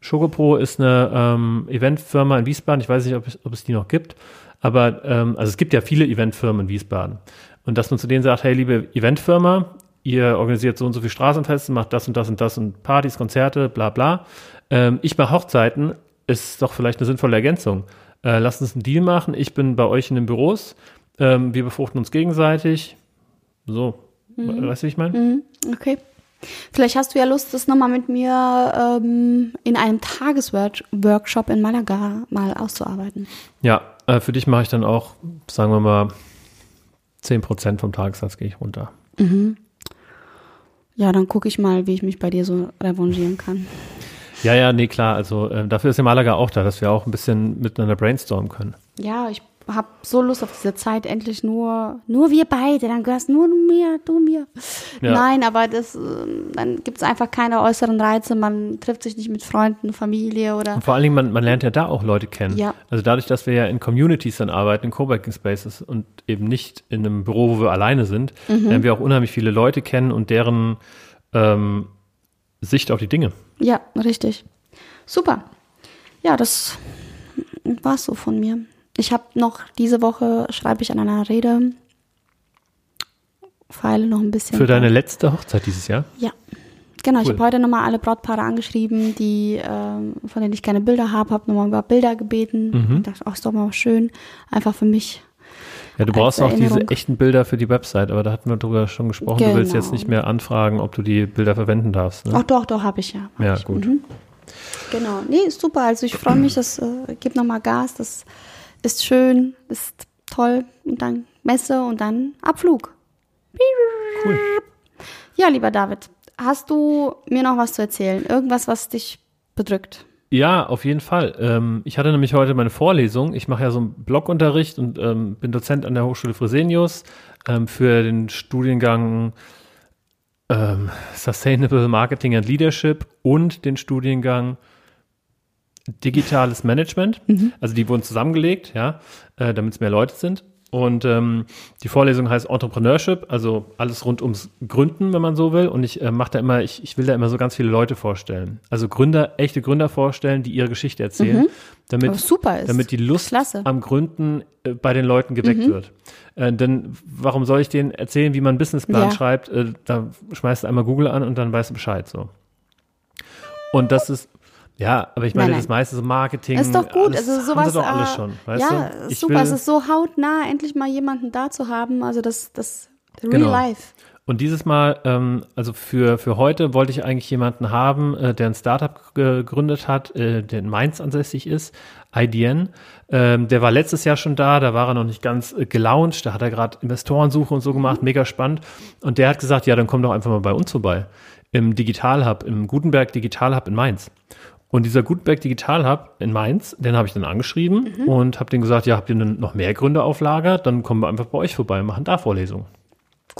Schokopro ist eine ähm, Eventfirma in Wiesbaden. Ich weiß nicht, ob es, ob es die noch gibt, aber ähm, also es gibt ja viele Eventfirmen in Wiesbaden. Und dass man zu denen sagt, hey, liebe Eventfirma, ihr organisiert so und so viel Straßenfeste, macht das und das und das und Partys, Konzerte, bla bla. Ähm, ich mache Hochzeiten, ist doch vielleicht eine sinnvolle Ergänzung. Äh, lasst uns einen Deal machen. Ich bin bei euch in den Büros. Ähm, wir befruchten uns gegenseitig. So, weißt du, wie ich meine? Mhm, okay. Vielleicht hast du ja Lust, das nochmal mit mir ähm, in einem Tagesworkshop in Malaga mal auszuarbeiten. Ja, äh, für dich mache ich dann auch, sagen wir mal, 10% vom Tagessatz gehe ich runter. Ja, dann gucke ich mal, wie ich mich bei dir so revanchieren kann. Ja, ja, nee, klar. Also äh, dafür ist ja Malaga auch da, dass wir auch ein bisschen miteinander brainstormen können. Ja, ich habe so Lust auf diese Zeit, endlich nur, nur wir beide, dann gehörst nur mir, du mir. Ja. Nein, aber das, ähm, dann gibt es einfach keine äußeren Reize, man trifft sich nicht mit Freunden, Familie oder. Und vor allen Dingen, man, man lernt ja da auch Leute kennen. Ja. Also dadurch, dass wir ja in Communities dann arbeiten, in Coworking Spaces und eben nicht in einem Büro, wo wir alleine sind, lernen wir auch unheimlich viele Leute kennen und deren ähm, Sicht auf die Dinge. Ja, richtig. Super. Ja, das war's so von mir. Ich habe noch diese Woche schreibe ich an einer Rede. Feile noch ein bisschen. Für deine letzte Hochzeit dieses Jahr? Ja. Genau, ich Cool. habe heute nochmal alle Brautpaare angeschrieben, die, ähm, von denen ich keine Bilder habe, habe nochmal über Bilder gebeten. Mhm. Und dachte, ach, ist doch mal schön. Einfach für mich. Ja, du brauchst auch diese echten Bilder für die Website, aber da hatten wir drüber schon gesprochen. Du willst Genau. jetzt nicht mehr anfragen, ob du die Bilder verwenden darfst. Ne? Ach doch, doch, habe ich ja. Hab Ja, ich. gut. Mhm. Genau. Nee, ist super. Also ich freue mich, das äh, gibt nochmal Gas. Das ist schön, ist toll. Und dann Messe und dann Abflug. Cool. Ja, lieber David, hast du mir noch was zu erzählen? Irgendwas, was dich bedrückt? Ja, auf jeden Fall. Ähm, ich hatte nämlich heute meine Vorlesung. Ich mache ja so einen Blogunterricht und ähm, bin Dozent an der Hochschule Fresenius ähm, für den Studiengang ähm, Sustainable Marketing and Leadership und den Studiengang Digitales Management. Also die wurden zusammengelegt, ja, äh, damit es mehr Leute sind. Und ähm, die Vorlesung heißt Entrepreneurship, also alles rund ums Gründen, wenn man so will. Und ich äh, mache da immer, ich, ich will da immer so ganz viele Leute vorstellen. Also Gründer, echte Gründer vorstellen, die ihre Geschichte erzählen, damit, Was super ist. damit die Lust Klasse. am Gründen äh, bei den Leuten geweckt wird. Äh, denn warum soll ich denen erzählen, wie man einen Businessplan Ja. schreibt? Äh, da schmeißt du einmal Google an und dann weißt du Bescheid so. Und das ist ja, aber ich meine, Nein, nein. das meiste so Marketing. ist doch gut, alles, also sowas. Doch alles äh, schon, weißt ja, du? Ich super. es ist so hautnah, endlich mal jemanden da zu haben. Also das, das Real Genau. Life. Und dieses Mal, ähm, also für, für heute wollte ich eigentlich jemanden haben, äh, der ein Startup gegründet hat, äh, der in Mainz ansässig ist, IDN. Ähm, der war letztes Jahr schon da, da war er noch nicht ganz äh, gelauncht, da hat er gerade Investorensuche und so gemacht, mega spannend. Und der hat gesagt, ja, dann komm doch einfach mal bei uns vorbei. Im Digital Hub, im Gutenberg Digital Hub in Mainz. Und dieser Gutenberg Digital Hub in Mainz, den habe ich dann angeschrieben und habe denen gesagt, ja, habt ihr denn noch mehr Gründe auf Lager? Dann kommen wir einfach bei euch vorbei und machen da Vorlesungen.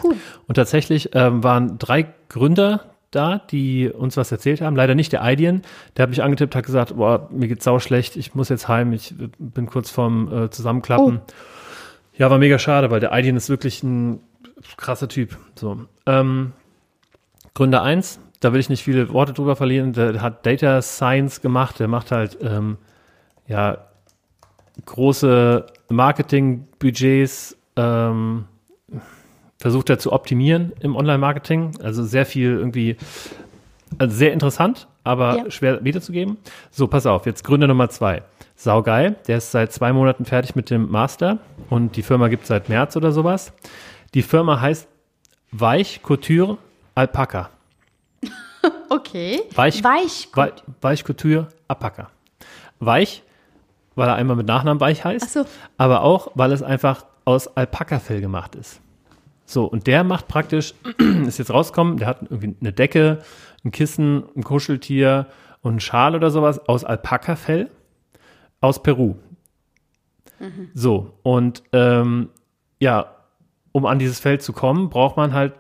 Cool. Und tatsächlich ähm, waren drei Gründer da, die uns was erzählt haben. Leider nicht der Idean. Der hat mich angetippt, hat gesagt, boah, mir geht's sau schlecht, ich muss jetzt heim, ich äh, bin kurz vorm äh, Zusammenklappen. Ja, war mega schade, weil der Idean ist wirklich ein krasser Typ. So. Ähm, Gründer eins, da will ich nicht viele Worte drüber verlieren, der hat Data Science gemacht, der macht halt ähm, ja große Marketingbudgets, ähm, versucht er zu optimieren im Online-Marketing. Also sehr viel irgendwie, also sehr interessant, aber Ja. schwer wiederzugeben. So, pass auf, jetzt Gründer Nummer zwei. Saugeil, der ist seit zwei Monaten fertig mit dem Master und die Firma gibt seit März oder sowas. Die Firma heißt Weich Couture Alpaca. Okay. Weich, Weich. Wei- Weich Couture Alpaca. Weich, weil er einmal mit Nachnamen Weich heißt, so. aber auch, weil es einfach aus Alpakafell gemacht ist. So, und der macht praktisch, ist jetzt rausgekommen, der hat irgendwie eine Decke, ein Kissen, ein Kuscheltier und einen Schal oder sowas aus Alpakafell aus Peru. So, und ähm, ja, um an dieses Feld zu kommen, braucht man halt,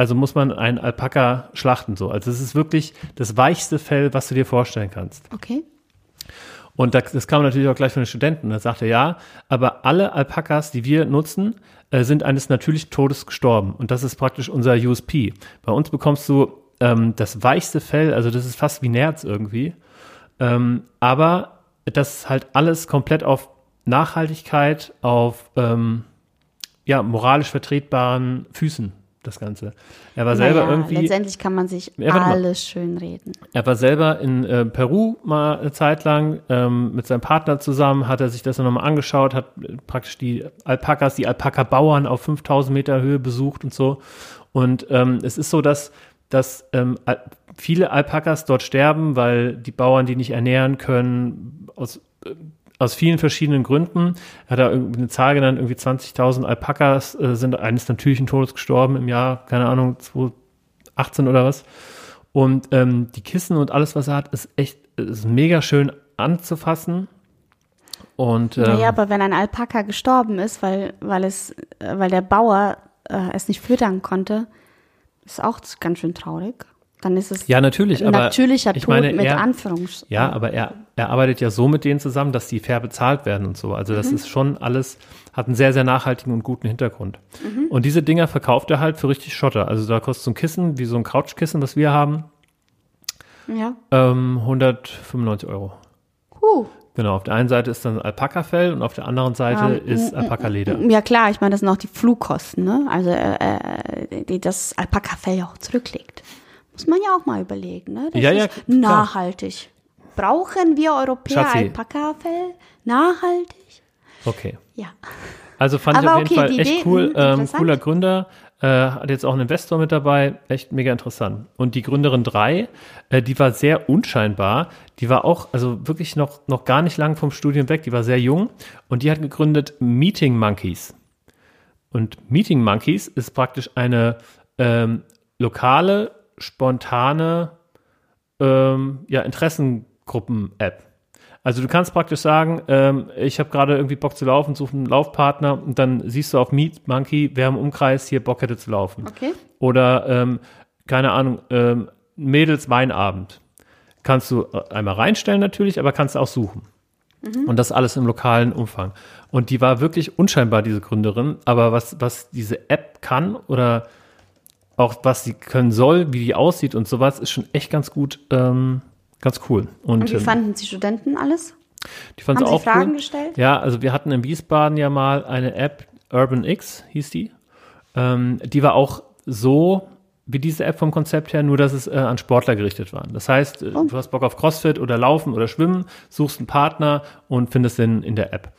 also muss man einen Alpaka schlachten so. Also es ist wirklich das weichste Fell, was du dir vorstellen kannst. Okay. Und das, das kam natürlich auch gleich von den Studenten. Da sagte er, ja, aber alle Alpakas, die wir nutzen, äh, sind eines natürlichen Todes gestorben. Und das ist praktisch unser USP. Bei uns bekommst du ähm, das weichste Fell, also das ist fast wie Nerz irgendwie. Ähm, aber das ist halt alles komplett auf Nachhaltigkeit, auf ähm, ja, moralisch vertretbaren Füßen, das Ganze. Er war selber naja, irgendwie. Letztendlich kann man sich Ja, alles schön reden. Er war selber in äh, Peru mal eine Zeit lang ähm, mit seinem Partner zusammen, hat er sich das nochmal angeschaut, hat äh, praktisch die Alpakas, die Alpaka-Bauern auf 5000 Meter Höhe besucht und so. Und ähm, es ist so, dass, dass ähm, viele Alpakas dort sterben, weil die Bauern die nicht ernähren können, aus, äh, aus vielen verschiedenen Gründen. Er hat da irgendwie eine Zahl genannt, irgendwie 20.000 Alpakas äh, sind eines natürlichen Todes gestorben im Jahr, keine Ahnung, 2018 oder was. Und ähm, die Kissen und alles, was er hat, ist echt ist mega schön anzufassen. Und ähm, Naja, aber wenn ein Alpaka gestorben ist, weil, weil, es, äh, weil der Bauer äh, es nicht füttern konnte, ist auch ganz schön traurig. Dann ist es ja, natürlich, aber natürlicher ich Tod meine, mit er, Anführungs. Ja, aber er, er arbeitet ja so mit denen zusammen, dass die fair bezahlt werden und so. Also das ist schon alles, hat einen sehr, sehr nachhaltigen und guten Hintergrund. Und diese Dinger verkauft er halt für richtig Schotter. Also da kostet so ein Kissen, wie so ein Couchkissen, was wir haben, Ja. ähm, 195 Euro. Huh. Genau, auf der einen Seite ist dann Alpaka-Fell und auf der anderen Seite Ähm, ist Alpaka-Leder. Ja klar, ich meine, das sind auch die Flugkosten, ne? Also äh, äh, die das Alpaka-Fell ja auch zurücklegt. Muss man ja auch mal überlegen, ne? Das Ja, ja, klar. nachhaltig. Brauchen wir Europäer Schatzi. Alpaka-Fell? Nachhaltig? Okay. Ja. Also fand ich Aber auf jeden okay, Fall die echt Idee, cool, ähm, cooler Gründer. Äh, hat jetzt auch einen Investor mit dabei, echt mega interessant. Und die Gründerin 3, äh, die war sehr unscheinbar. Die war auch, also wirklich noch, noch gar nicht lang vom Studium weg, die war sehr jung und die hat gegründet Meeting Monkeys. Und Meeting Monkeys ist praktisch eine ähm, lokale, spontane ähm, ja, Interessengruppen-App. Also du kannst praktisch sagen, ähm, ich habe gerade irgendwie Bock zu laufen, suche einen Laufpartner und dann siehst du auf Meet Monkey, wer im Umkreis hier Bock hätte zu laufen. Okay. Oder ähm, keine Ahnung, ähm, Mädels Weinabend. Kannst du äh, einmal reinstellen natürlich, aber kannst auch suchen. Und das alles im lokalen Umfang. Und die war wirklich unscheinbar, diese Gründerin. Aber was, was diese App kann oder auch was sie können soll, wie die aussieht und sowas, ist schon echt ganz gut, ähm, ganz cool. Und, Und wie ähm, fanden die Studenten alles? die fand Haben sie sie auch Fragen cool. gestellt? Ja, also wir hatten in Wiesbaden ja mal eine App, Urban X hieß die. Ähm, die war auch so wie diese App vom Konzept her, nur dass es äh, an Sportler gerichtet war. Das heißt, äh, Oh. du hast Bock auf Crossfit oder Laufen oder Schwimmen, suchst einen Partner und findest den in der App.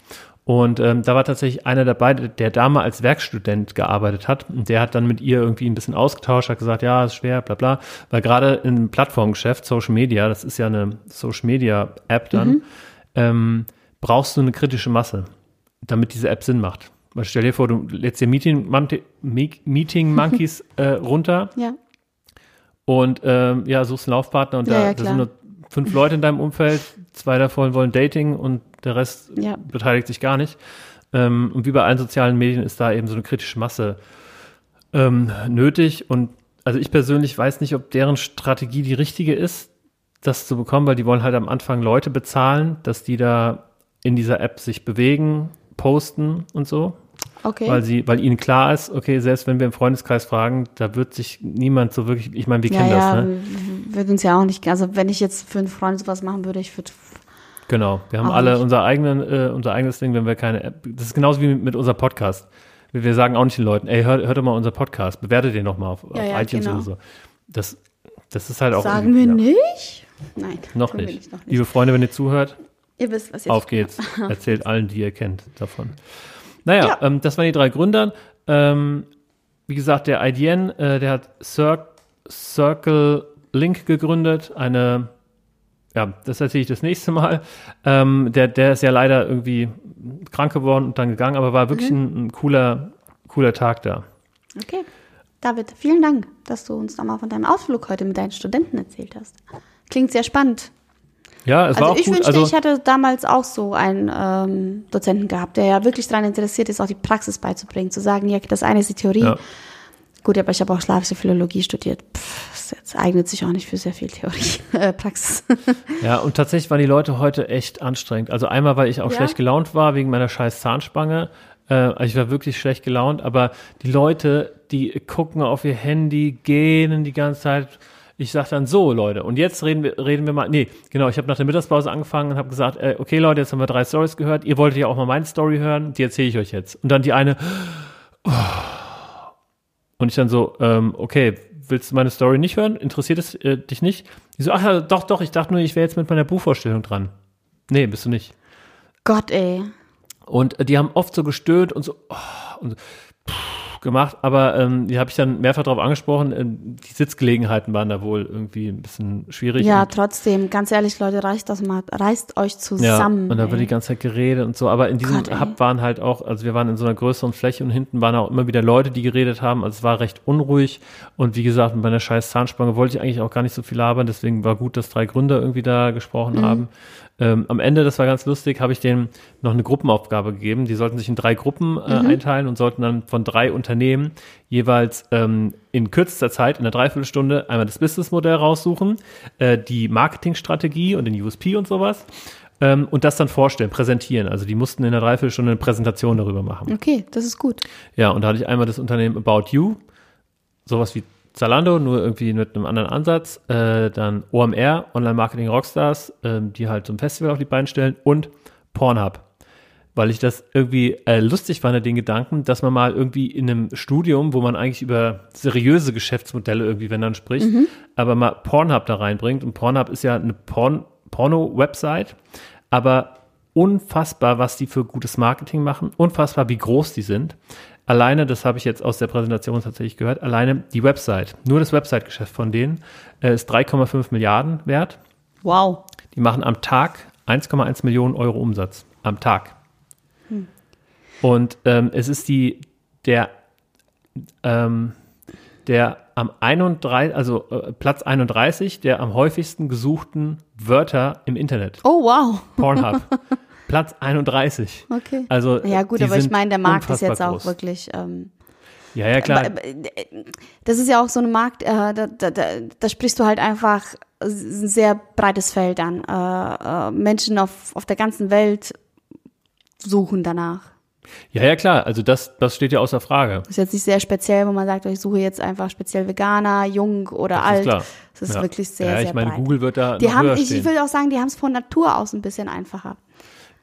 Und ähm, da war tatsächlich einer dabei, der da mal als Werkstudent gearbeitet hat. Und der hat dann mit ihr irgendwie ein bisschen ausgetauscht, hat gesagt, ja, ist schwer, bla bla. Weil gerade im Plattformgeschäft, Social Media, das ist ja eine Social Media App dann, ähm, brauchst du eine kritische Masse, damit diese App Sinn macht. Weil stell dir vor, du lädst dir Meeting, Me- Meeting Monkeys äh, runter Ja. und ähm, ja, suchst einen Laufpartner und Ja, da, ja, da sind nur fünf Leute in deinem Umfeld, zwei davon wollen Dating und der Rest Ja. beteiligt sich gar nicht. Ähm, und wie bei allen sozialen Medien ist da eben so eine kritische Masse ähm, nötig. Und also ich persönlich weiß nicht, ob deren Strategie die richtige ist, das zu bekommen, weil die wollen halt am Anfang Leute bezahlen, dass die da in dieser App sich bewegen, posten und so. Okay. Weil sie, weil ihnen klar ist, okay, selbst wenn wir im Freundeskreis fragen, da wird sich niemand so wirklich, ich meine, wir ja, kennen ja, das, ne? Würde uns ja auch nicht, also wenn ich jetzt für einen Freund sowas machen würde, ich würde, Genau. Wir haben Auch alle nicht. unser eigenen, äh, unser eigenes Ding, wenn wir keine App. Das ist genauso wie mit, mit unserem Podcast. Wir, wir sagen auch nicht den Leuten, ey, hört, hört doch mal unser Podcast, bewertet den noch mal auf, Ja, auf ja, iTunes genau. oder so. Das, das ist halt auch. sagen wir ja. nicht? Nein. Noch wir nicht. noch nicht. Liebe Freunde, wenn ihr zuhört, Ihr wisst, was ihr auf geht's. Erzählt allen, die ihr kennt, davon. Naja, Ja. ähm, das waren die drei Gründer. Ähm, wie gesagt, der IDN, äh, der hat Cir Circle Link gegründet, eine, ja, das erzähle ich das nächste Mal. Ähm, der, der ist ja leider irgendwie krank geworden und dann gegangen, aber war wirklich ein, ein cooler, cooler Tag da. Okay. David, vielen Dank, dass du uns nochmal von deinem Ausflug heute mit deinen Studenten erzählt hast. Klingt sehr spannend. Ja, es war Also auch ich gut. wünschte, Also, ich hätte damals auch so einen ähm, Dozenten gehabt, der ja wirklich daran interessiert ist, auch die Praxis beizubringen, zu sagen, ja, das eine ist die Theorie. Ja. Gut, aber ich habe auch slawische Philologie studiert. Pff, das jetzt eignet sich auch nicht für sehr viel Theorie, äh, Praxis. Ja, und tatsächlich waren die Leute heute echt anstrengend. Also einmal, weil ich auch Ja? schlecht gelaunt war wegen meiner scheiß Zahnspange. Äh, also ich war wirklich schlecht gelaunt, aber die Leute, die gucken auf ihr Handy, gähnen die ganze Zeit. Ich sag dann so, Leute, und jetzt reden wir, reden wir mal. Nee, genau, ich habe nach der Mittagspause angefangen und habe gesagt, äh, okay, Leute, jetzt haben wir drei Stories gehört. Ihr wolltet ja auch mal meine Story hören, die erzähle ich euch jetzt. Und dann die eine, oh. Und ich dann so, ähm, okay, willst du meine Story nicht hören? Interessiert es äh, dich nicht? Die so, ach ja, doch, doch, ich dachte nur, ich wäre jetzt mit meiner Buchvorstellung dran. Nee, bist du nicht. Gott, ey. Und äh, die haben oft so gestöhnt und so, oh, und so pff, gemacht, aber ähm, die habe ich dann mehrfach darauf angesprochen, ähm, die Sitzgelegenheiten waren da wohl irgendwie ein bisschen schwierig. Ja, trotzdem, ganz ehrlich, Leute, reißt das mal, reißt euch ja, zusammen. und da wird die ganze Zeit geredet und so. Aber in diesem Gott, ey. Hub waren halt auch, also wir waren in so einer größeren Fläche und hinten waren auch immer wieder Leute, die geredet haben. Also es war recht unruhig. Und wie gesagt, mit meiner scheiß Zahnspange wollte ich eigentlich auch gar nicht so viel labern. Deswegen war gut, dass drei Gründer irgendwie da gesprochen Mhm. haben. Ähm, am Ende, das war ganz lustig, habe ich denen noch eine Gruppenaufgabe gegeben. Die sollten sich in drei Gruppen äh, Mhm. einteilen und sollten dann von drei Unternehmen jeweils ähm, in kürzester Zeit, in einer Dreiviertelstunde, einmal das Businessmodell raussuchen, äh, die Marketingstrategie und den USP und sowas ähm, und das dann vorstellen, präsentieren. Also die mussten in einer Dreiviertelstunde eine Präsentation darüber machen. Okay, das ist gut. Ja, und da hatte ich einmal das Unternehmen About You, sowas wie Zalando, nur irgendwie mit einem anderen Ansatz. Äh, dann OMR, Online Marketing Rockstars, ähm, die halt so ein Festival auf die Beine stellen und Pornhub. Weil ich das irgendwie äh, lustig fand, den Gedanken, dass man mal irgendwie in einem Studium, wo man eigentlich über seriöse Geschäftsmodelle irgendwie, wenn dann spricht, aber mal Pornhub da reinbringt. Und Pornhub ist ja eine Porn Porno-Website, aber unfassbar, was die für gutes Marketing machen, unfassbar, wie groß die sind. alleine, das habe ich jetzt aus der Präsentation tatsächlich gehört, alleine die Website, nur das Website-Geschäft von denen äh, ist 3,5 Milliarden wert. Wow. Die machen am Tag 1,1 Millionen Euro Umsatz. Am Tag. Und ähm, es ist die, der, ähm, der am 31, also äh, Platz 31 der am häufigsten gesuchten Wörter im Internet. Oh, wow. Pornhub. Platz 31. Okay. Also, ja, gut, aber ich meine, der Markt ist jetzt auch wirklich. Ähm, ja, ja, klar. Das ist ja auch so ein Markt, äh, da, da, da, da sprichst du halt einfach ein sehr breites Feld an. Äh, äh, Menschen auf, auf der ganzen Welt suchen danach. Ja, ja, klar. Also das, das steht ja außer Frage. Das ist jetzt nicht sehr speziell, wo man sagt, ich suche jetzt einfach speziell Veganer, jung oder das alt. Ist klar. Das ist ja. wirklich sehr, ja, ich sehr meine, breit. Google wird da die haben, höher ich, stehen. ich will auch sagen, die haben es von Natur aus ein bisschen einfacher.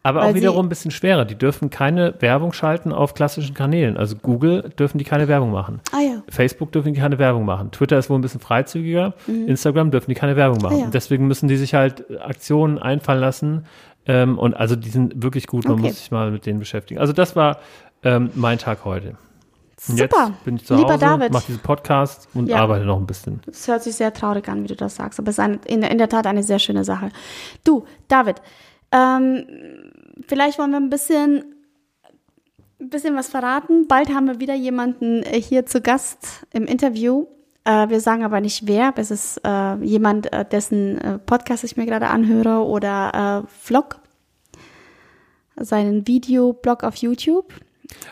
Aber Weil auch wiederum ein bisschen schwerer. Die dürfen keine Werbung schalten auf klassischen Kanälen. Also Google dürfen die keine Werbung machen. Ah ja. Facebook dürfen die keine Werbung machen. Twitter ist wohl ein bisschen freizügiger. Instagram dürfen die keine Werbung machen. Mhm. Ah ja. Deswegen müssen die sich halt Aktionen einfallen lassen. Ähm, und also die sind wirklich gut. Man Okay. muss sich mal mit denen beschäftigen. Also das war ähm, mein Tag heute. Und Super. jetzt bin ich zu Lieber Hause, David. mache diesen Podcast und Ja. arbeite noch ein bisschen. Das hört sich sehr traurig an, wie du das sagst, aber es ist eine, in, in der Tat eine sehr schöne Sache. Du, David, ähm, vielleicht wollen wir ein bisschen, ein bisschen was verraten. Bald haben wir wieder jemanden äh, hier zu Gast im Interview. Äh, wir sagen aber nicht wer. Es ist äh, jemand, äh, dessen äh, Podcast ich mir gerade anhöre oder Vlog, seinen Videoblog auf YouTube.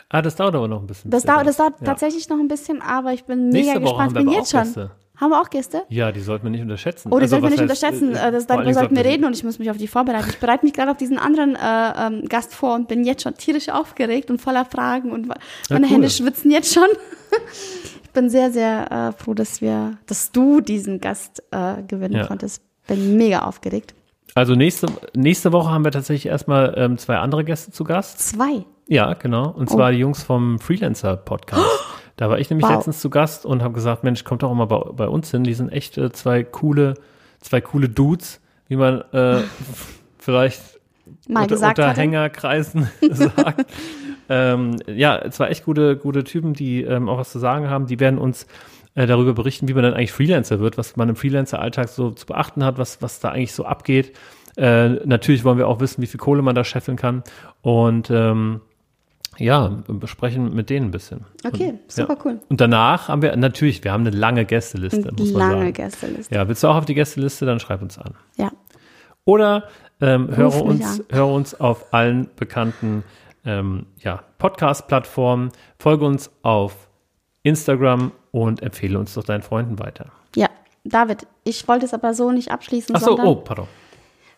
Ah, das dauert aber noch ein bisschen. Das, er dauert, das dauert Ja. tatsächlich noch ein bisschen, aber ich bin mega Nächste Woche gespannt. haben wir bin jetzt auch schon. Gäste. Haben wir auch Gäste? Ja, die sollten wir nicht unterschätzen. Oh, die Also, sollten wir nicht heißt, unterschätzen. äh, das, darüber sollten wir reden und ich muss mich auf die vorbereiten. Ich bereite mich gerade auf diesen anderen äh, ähm, Gast vor und bin jetzt schon tierisch aufgeregt und voller Fragen und meine cool. Hände schwitzen jetzt schon. ich bin sehr, sehr äh, froh, dass wir, dass du diesen Gast äh, gewinnen Ja. konntest. Bin mega aufgeregt. Also nächste, nächste Woche haben wir tatsächlich erstmal ähm, zwei andere Gäste zu Gast. Zwei. Ja, genau. Und zwar die Jungs vom Freelancer-Podcast. Da war ich nämlich Wow. letztens zu Gast und habe gesagt, Mensch, kommt doch mal bei, bei uns hin. Die sind echt äh, zwei coole, zwei coole Dudes, wie man äh, vielleicht Mal unter, unter hatte. Hängerkreisen sagt. Ähm, ja, zwei echt gute, gute Typen, die ähm, auch was zu sagen haben. Die werden uns äh, darüber berichten, wie man dann eigentlich Freelancer wird, was man im Freelancer-Alltag so zu beachten hat, was, was da eigentlich so abgeht. Äh, natürlich wollen wir auch wissen, wie viel Kohle man da scheffeln kann. Und ähm, ja, besprechen mit denen ein bisschen. Okay, Und, super ja. cool. Und danach haben wir, natürlich, wir haben eine lange Gästeliste, muss man Lange sagen. Gästeliste. Ja, willst du auch auf die Gästeliste, dann schreib uns an. Ja. Oder ähm, höre, uns, an. höre uns auf allen bekannten ähm, ja, Podcast-Plattformen, folge uns auf Instagram und empfehle uns doch deinen Freunden weiter. Ja. David, ich wollte es aber so nicht abschließen, Achso, sondern oh, pardon.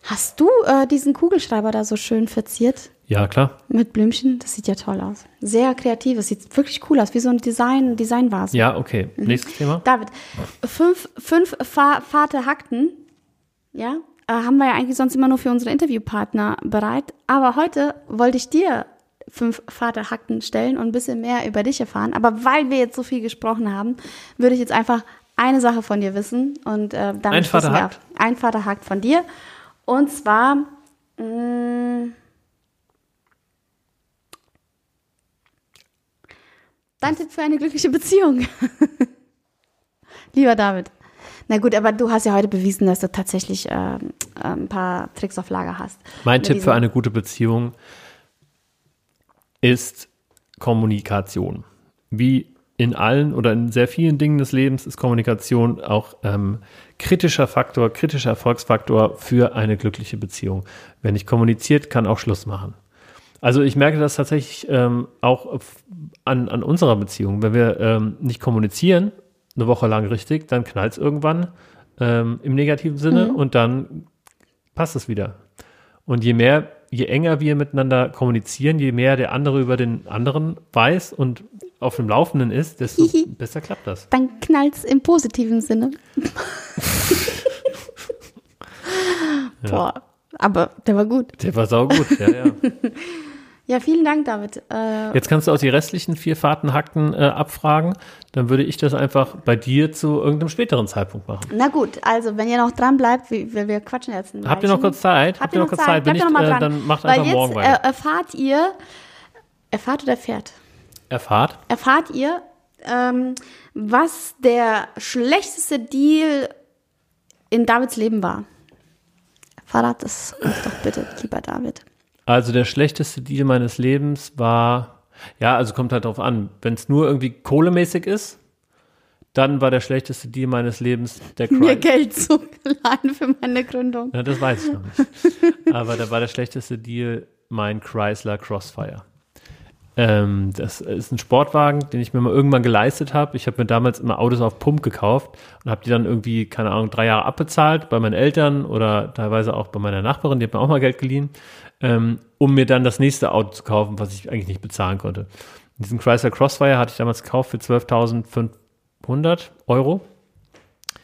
hast du äh, diesen Kugelschreiber da so schön verziert? Ja, klar. Mit Blümchen, das sieht ja toll aus. Sehr kreativ, es sieht wirklich cool aus, wie so ein Design, Designvase. Ja, okay. Mhm. Nächstes Thema. David, fünf, fünf Fa Vater Hackten, ja, äh, haben wir ja eigentlich sonst immer nur für unsere Interviewpartner bereit. Aber heute wollte ich dir fünf Vater Hackten stellen und ein bisschen mehr über dich erfahren. Aber weil wir jetzt so viel gesprochen haben, würde ich jetzt einfach eine Sache von dir wissen und äh, damit Ein Vater schließen wir Hackt? ab. Ein Vater Hackt von dir. Und zwar mh, Dein Tipp für eine glückliche Beziehung. Lieber David. Na gut, aber du hast ja heute bewiesen, dass du tatsächlich ähm, ein paar Tricks auf Lager hast. Mein Mit Tipp für eine gute Beziehung ist Kommunikation. Wie in allen oder in sehr vielen Dingen des Lebens ist Kommunikation auch ähm, kritischer Faktor, kritischer Erfolgsfaktor für eine glückliche Beziehung. Wer nicht kommuniziert, kann auch Schluss machen. Also ich merke das tatsächlich ähm, auch an, an unserer Beziehung. Wenn wir ähm, nicht kommunizieren, eine Woche lang richtig, dann knallt es irgendwann ähm, im negativen Sinne und dann passt es wieder. Und je mehr, je enger wir miteinander kommunizieren, je mehr der andere über den anderen weiß und auf dem Laufenden ist, desto Hihi. besser klappt das. Dann knallt's im positiven Sinne. Boah, aber der war gut. Der war saugut, ja, ja. Ja, vielen Dank, David. Äh, Jetzt kannst du auch die restlichen vier Fahrtenhackten äh, abfragen. Dann würde ich das einfach bei dir zu irgendeinem späteren Zeitpunkt machen. na gut, also wenn ihr noch dran bleibt, wir, wir, quatschen jetzt ein Habt ihr noch kurz Zeit? Habt ihr noch Zeit? Wenn Bleibt nicht, ihr noch mal äh, dann macht Weil einfach jetzt morgen äh, weiter. erfahrt ihr, erfahrt oder erfährt? Erfahrt. erfahrt ihr, ähm, was der schlechteste Deal in Davids Leben war. Verrat es uns doch bitte, lieber David. Also der schlechteste Deal meines Lebens war, ja, also kommt halt drauf an, wenn es nur irgendwie kohlemäßig ist, dann war der schlechteste Deal meines Lebens der Mir Cry. Geld zugeleihen für meine Gründung. Ja, das weiß ich noch nicht. Aber da war der schlechteste Deal mein Chrysler Crossfire. Ähm, das ist ein Sportwagen, den ich mir mal irgendwann geleistet habe. Ich habe mir damals immer Autos auf Pump gekauft und habe die dann irgendwie, keine Ahnung, drei Jahre abbezahlt bei meinen Eltern oder teilweise auch bei meiner Nachbarin, die hat mir auch mal Geld geliehen, ähm, um mir dann das nächste Auto zu kaufen, was ich eigentlich nicht bezahlen konnte. Diesen Chrysler Crossfire hatte ich damals gekauft für 12.500 Euro.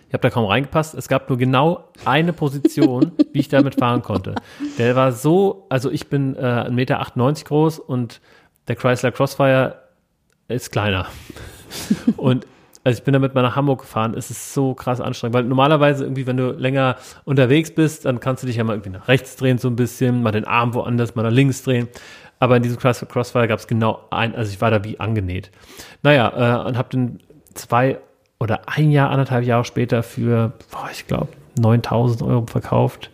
Ich habe da kaum reingepasst. Es gab nur genau eine Position, wie ich damit fahren konnte. Der war so, also ich bin äh, 1,98 Meter groß und der Chrysler Crossfire ist kleiner. und also ich bin damit mal nach Hamburg gefahren, es ist so krass anstrengend, weil normalerweise irgendwie, wenn du länger unterwegs bist, dann kannst du dich ja mal irgendwie nach rechts drehen so ein bisschen, mal den Arm woanders, mal nach links drehen. Aber in diesem Chrysler Crossfire gab es genau ein, also ich war da wie angenäht. Naja, äh, und habe den zwei oder ein Jahr, anderthalb Jahre später für, boah, ich glaube, 9000 Euro verkauft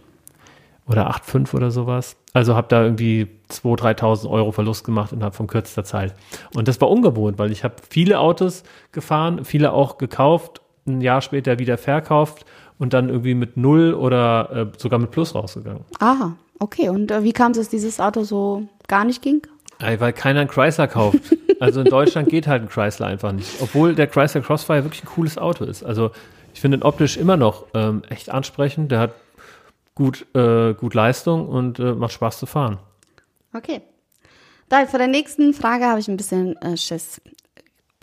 oder 8,5 oder sowas. Also habe da irgendwie 2.000, 3.000 Euro Verlust gemacht innerhalb von kürzester Zeit. Und das war ungewohnt, weil ich habe viele Autos gefahren, viele auch gekauft, ein Jahr später wieder verkauft und dann irgendwie mit Null oder äh, sogar mit Plus rausgegangen. Aha, okay. Und äh, wie kam es, dass dieses Auto so gar nicht ging? Weil keiner einen Chrysler kauft. Also in Deutschland geht halt ein Chrysler einfach nicht. Obwohl der Chrysler Crossfire wirklich ein cooles Auto ist. Also ich finde ihn optisch immer noch ähm, echt ansprechend. Der hat gut, äh, gut Leistung und äh, macht Spaß zu fahren. Okay. David, vor der nächsten Frage habe ich ein bisschen äh, Schiss.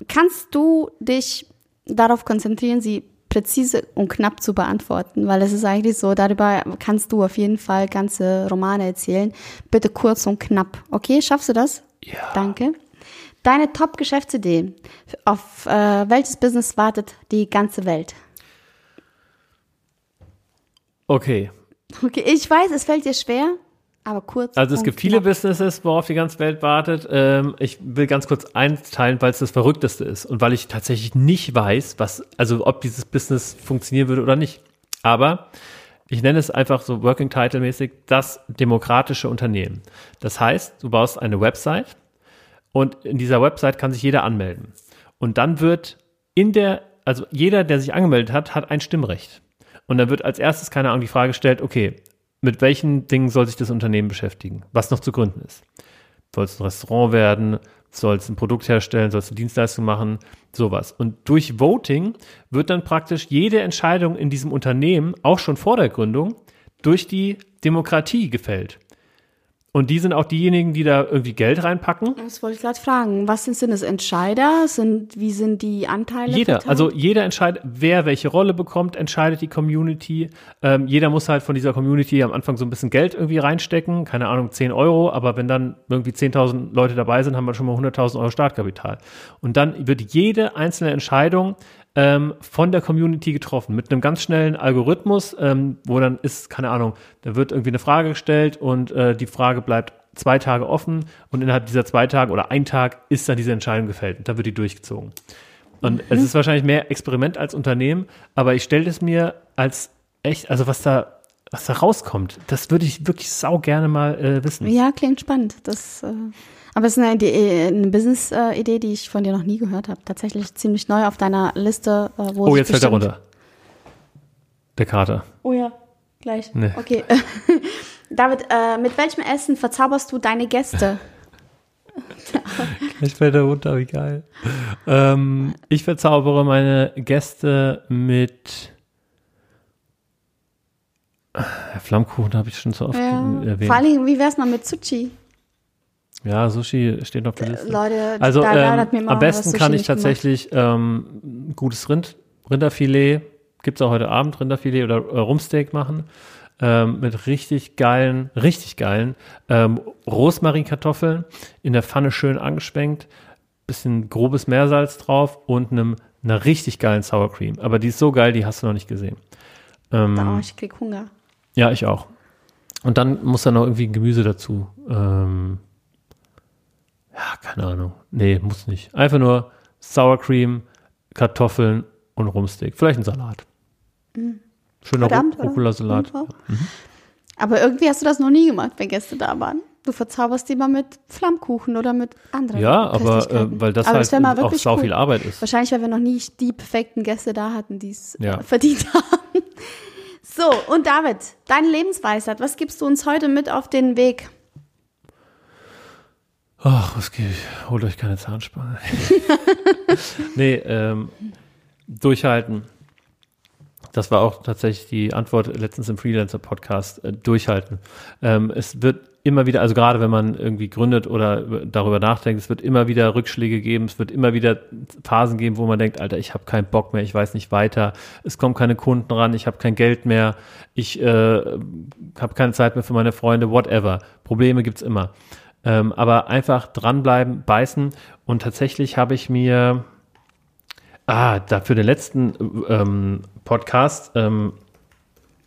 Kannst du dich darauf konzentrieren, sie präzise und knapp zu beantworten? Weil es ist eigentlich so, darüber kannst du auf jeden Fall ganze Romane erzählen. Bitte kurz und knapp. Okay, schaffst du das? Ja. Danke. Deine Top-Geschäftsidee. Auf äh, welches Business wartet die ganze Welt? Okay. Okay, ich weiß, es fällt dir schwer, aber kurz. Also es gibt viele knapp. Businesses, worauf die ganze Welt wartet. Ähm, ich will ganz kurz einteilen, weil es das Verrückteste ist und weil ich tatsächlich nicht weiß, was, also ob dieses Business funktionieren würde oder nicht. Aber ich nenne es einfach so Working Title mäßig das demokratische Unternehmen. Das heißt, du baust eine Website und in dieser Website kann sich jeder anmelden. Und dann wird in der, also jeder, der sich angemeldet hat, hat ein Stimmrecht. Und dann wird als erstes, keine Ahnung, die Frage gestellt, okay, mit welchen Dingen soll sich das Unternehmen beschäftigen, was noch zu gründen ist. Soll es ein Restaurant werden, soll es ein Produkt herstellen, soll es eine Dienstleistung machen, sowas. Und durch Voting wird dann praktisch jede Entscheidung in diesem Unternehmen, auch schon vor der Gründung, durch die Demokratie gefällt. Und die sind auch diejenigen, die da irgendwie Geld reinpacken. Das wollte ich gerade fragen. Was sind, sind es Entscheider? Sind, wie sind die Anteile? Jeder, verteilt? also jeder entscheidet, wer welche Rolle bekommt, entscheidet die Community. Ähm, jeder muss halt von dieser Community am Anfang so ein bisschen Geld irgendwie reinstecken, keine Ahnung, 10 Euro, aber wenn dann irgendwie 10.000 Leute dabei sind, haben wir schon mal 100.000 Euro Startkapital. Und dann wird jede einzelne Entscheidung ähm, von der Community getroffen mit einem ganz schnellen Algorithmus, ähm, wo dann ist, keine Ahnung, da wird irgendwie eine Frage gestellt und äh, die Frage bleibt zwei Tage offen und innerhalb dieser zwei Tage oder ein Tag ist dann diese Entscheidung gefällt und dann wird die durchgezogen. Und es ist wahrscheinlich mehr Experiment als Unternehmen, aber ich stelle es mir als echt, also was da, was da rauskommt, das würde ich wirklich sau gerne mal äh, wissen. Ja, klingt spannend. Das, äh, aber es ist eine, Idee- eine Business-Idee, die ich von dir noch nie gehört habe. Tatsächlich ziemlich neu auf deiner Liste. Äh, wo Oh, jetzt fällt er runter. Der Kater. Oh ja, gleich. Nee. Okay. David, äh, mit welchem Essen verzauberst du deine Gäste? Jetzt fällt er runter, wie geil. Ähm, ich verzaubere meine Gäste mit Flammkuchen, habe ich schon so oft Ja. erwähnt. Vor allem, wie wär's mal mit Sushi? Ja, Sushi steht auf der Liste. Leute, Also da- da ähm, am besten kann ich tatsächlich ähm, gutes Rind, Rinderfilet, gibt's auch heute Abend, Rinderfilet oder äh, Rumsteak machen. Ähm, mit richtig geilen, richtig geilen ähm, Rosmarinkartoffeln in der Pfanne schön angeschwenkt, bisschen grobes Meersalz drauf und einem, einer richtig geilen Sour Cream. Aber die ist so geil, die hast du noch nicht gesehen. Ähm, Oh, ich krieg Hunger. ja, ich auch. Und dann muss da noch irgendwie ein Gemüse dazu. Ähm, ja, keine Ahnung. Nee, muss nicht. Einfach nur Sour Cream, Kartoffeln und Rumsteak. Vielleicht ein Salat. Schöner Ru- oder? Rucola-Salat. Mhm. Aber irgendwie hast du das noch nie gemacht, wenn Gäste da waren. Du verzauberst die mal mit Flammkuchen oder mit anderen Ja, aber äh, weil das Aber halt mal auch wirklich sau cool. viel Arbeit ist. Wahrscheinlich, weil wir noch nie die perfekten Gäste da hatten, die es Ja. äh, verdient haben. So, und David, deine Lebensweisheit, was gibst du uns heute mit auf den Weg? Ach, was geht? Holt euch keine Zahnspange. nee, ähm, durchhalten. Das war auch tatsächlich die Antwort letztens im Freelancer-Podcast. Äh, durchhalten. Ähm, es wird immer wieder, also gerade wenn man irgendwie gründet oder über- darüber nachdenkt, es wird immer wieder Rückschläge geben, es wird immer wieder Phasen geben, wo man denkt, Alter, ich habe keinen Bock mehr, ich weiß nicht weiter, es kommen keine Kunden ran, ich habe kein Geld mehr, ich äh, habe keine Zeit mehr für meine Freunde, whatever. Probleme gibt's immer. Ähm, aber einfach dranbleiben, beißen. Und tatsächlich habe ich mir, ah, da für den letzten ähm, Podcast ähm,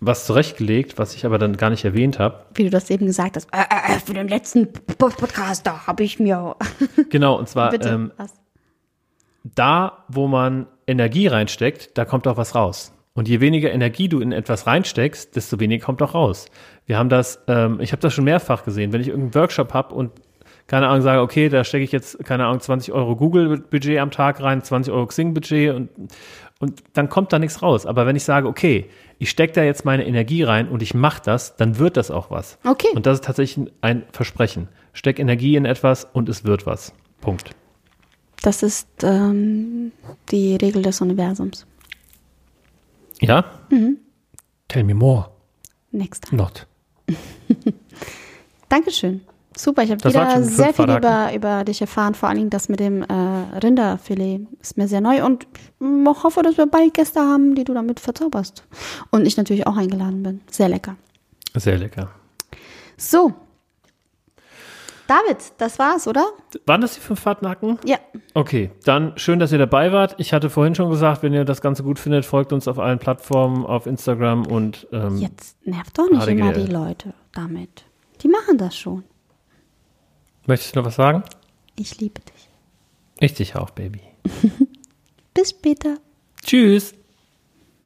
was zurechtgelegt, was ich aber dann gar nicht erwähnt habe. Wie du das eben gesagt hast. Äh, äh, äh, für den letzten Podcast, da habe ich mir. Genau, und zwar Bitte, ähm, da, wo man Energie reinsteckt, da kommt auch was raus. Und je weniger Energie du in etwas reinsteckst, desto weniger kommt auch raus. Wir haben das, ähm, ich habe das schon mehrfach gesehen, wenn ich irgendeinen Workshop habe und keine Ahnung sage, okay, da stecke ich jetzt, keine Ahnung, 20 Euro Google-Budget am Tag rein, 20 Euro Xing-Budget und, und dann kommt da nichts raus. Aber wenn ich sage, okay, ich stecke da jetzt meine Energie rein und ich mache das, dann wird das auch was. Okay. Und das ist tatsächlich ein Versprechen. Steck Energie in etwas und es wird was. Punkt. Das ist ähm, die Regel des Universums. Ja? Tell me more. Next time. Not. Dankeschön. Super, ich habe wieder sehr viel über, über dich erfahren, vor allen Dingen das mit dem äh, Rinderfilet ist mir sehr neu und ich hoffe, dass wir bald Gäste haben, die du damit verzauberst. Und ich natürlich auch eingeladen bin. Sehr lecker. Sehr lecker. So. David, das war's, oder? Waren das die fünf Fahrtnacken? Ja. Okay, dann schön, dass ihr dabei wart. Ich hatte vorhin schon gesagt, wenn ihr das Ganze gut findet, folgt uns auf allen Plattformen, auf Instagram und ähm, Jetzt nervt doch nicht HDGL. immer die Leute damit. Die machen das schon. möchtest du noch was sagen? Ich liebe dich. Ich dich auch, Baby. Bis später. Tschüss.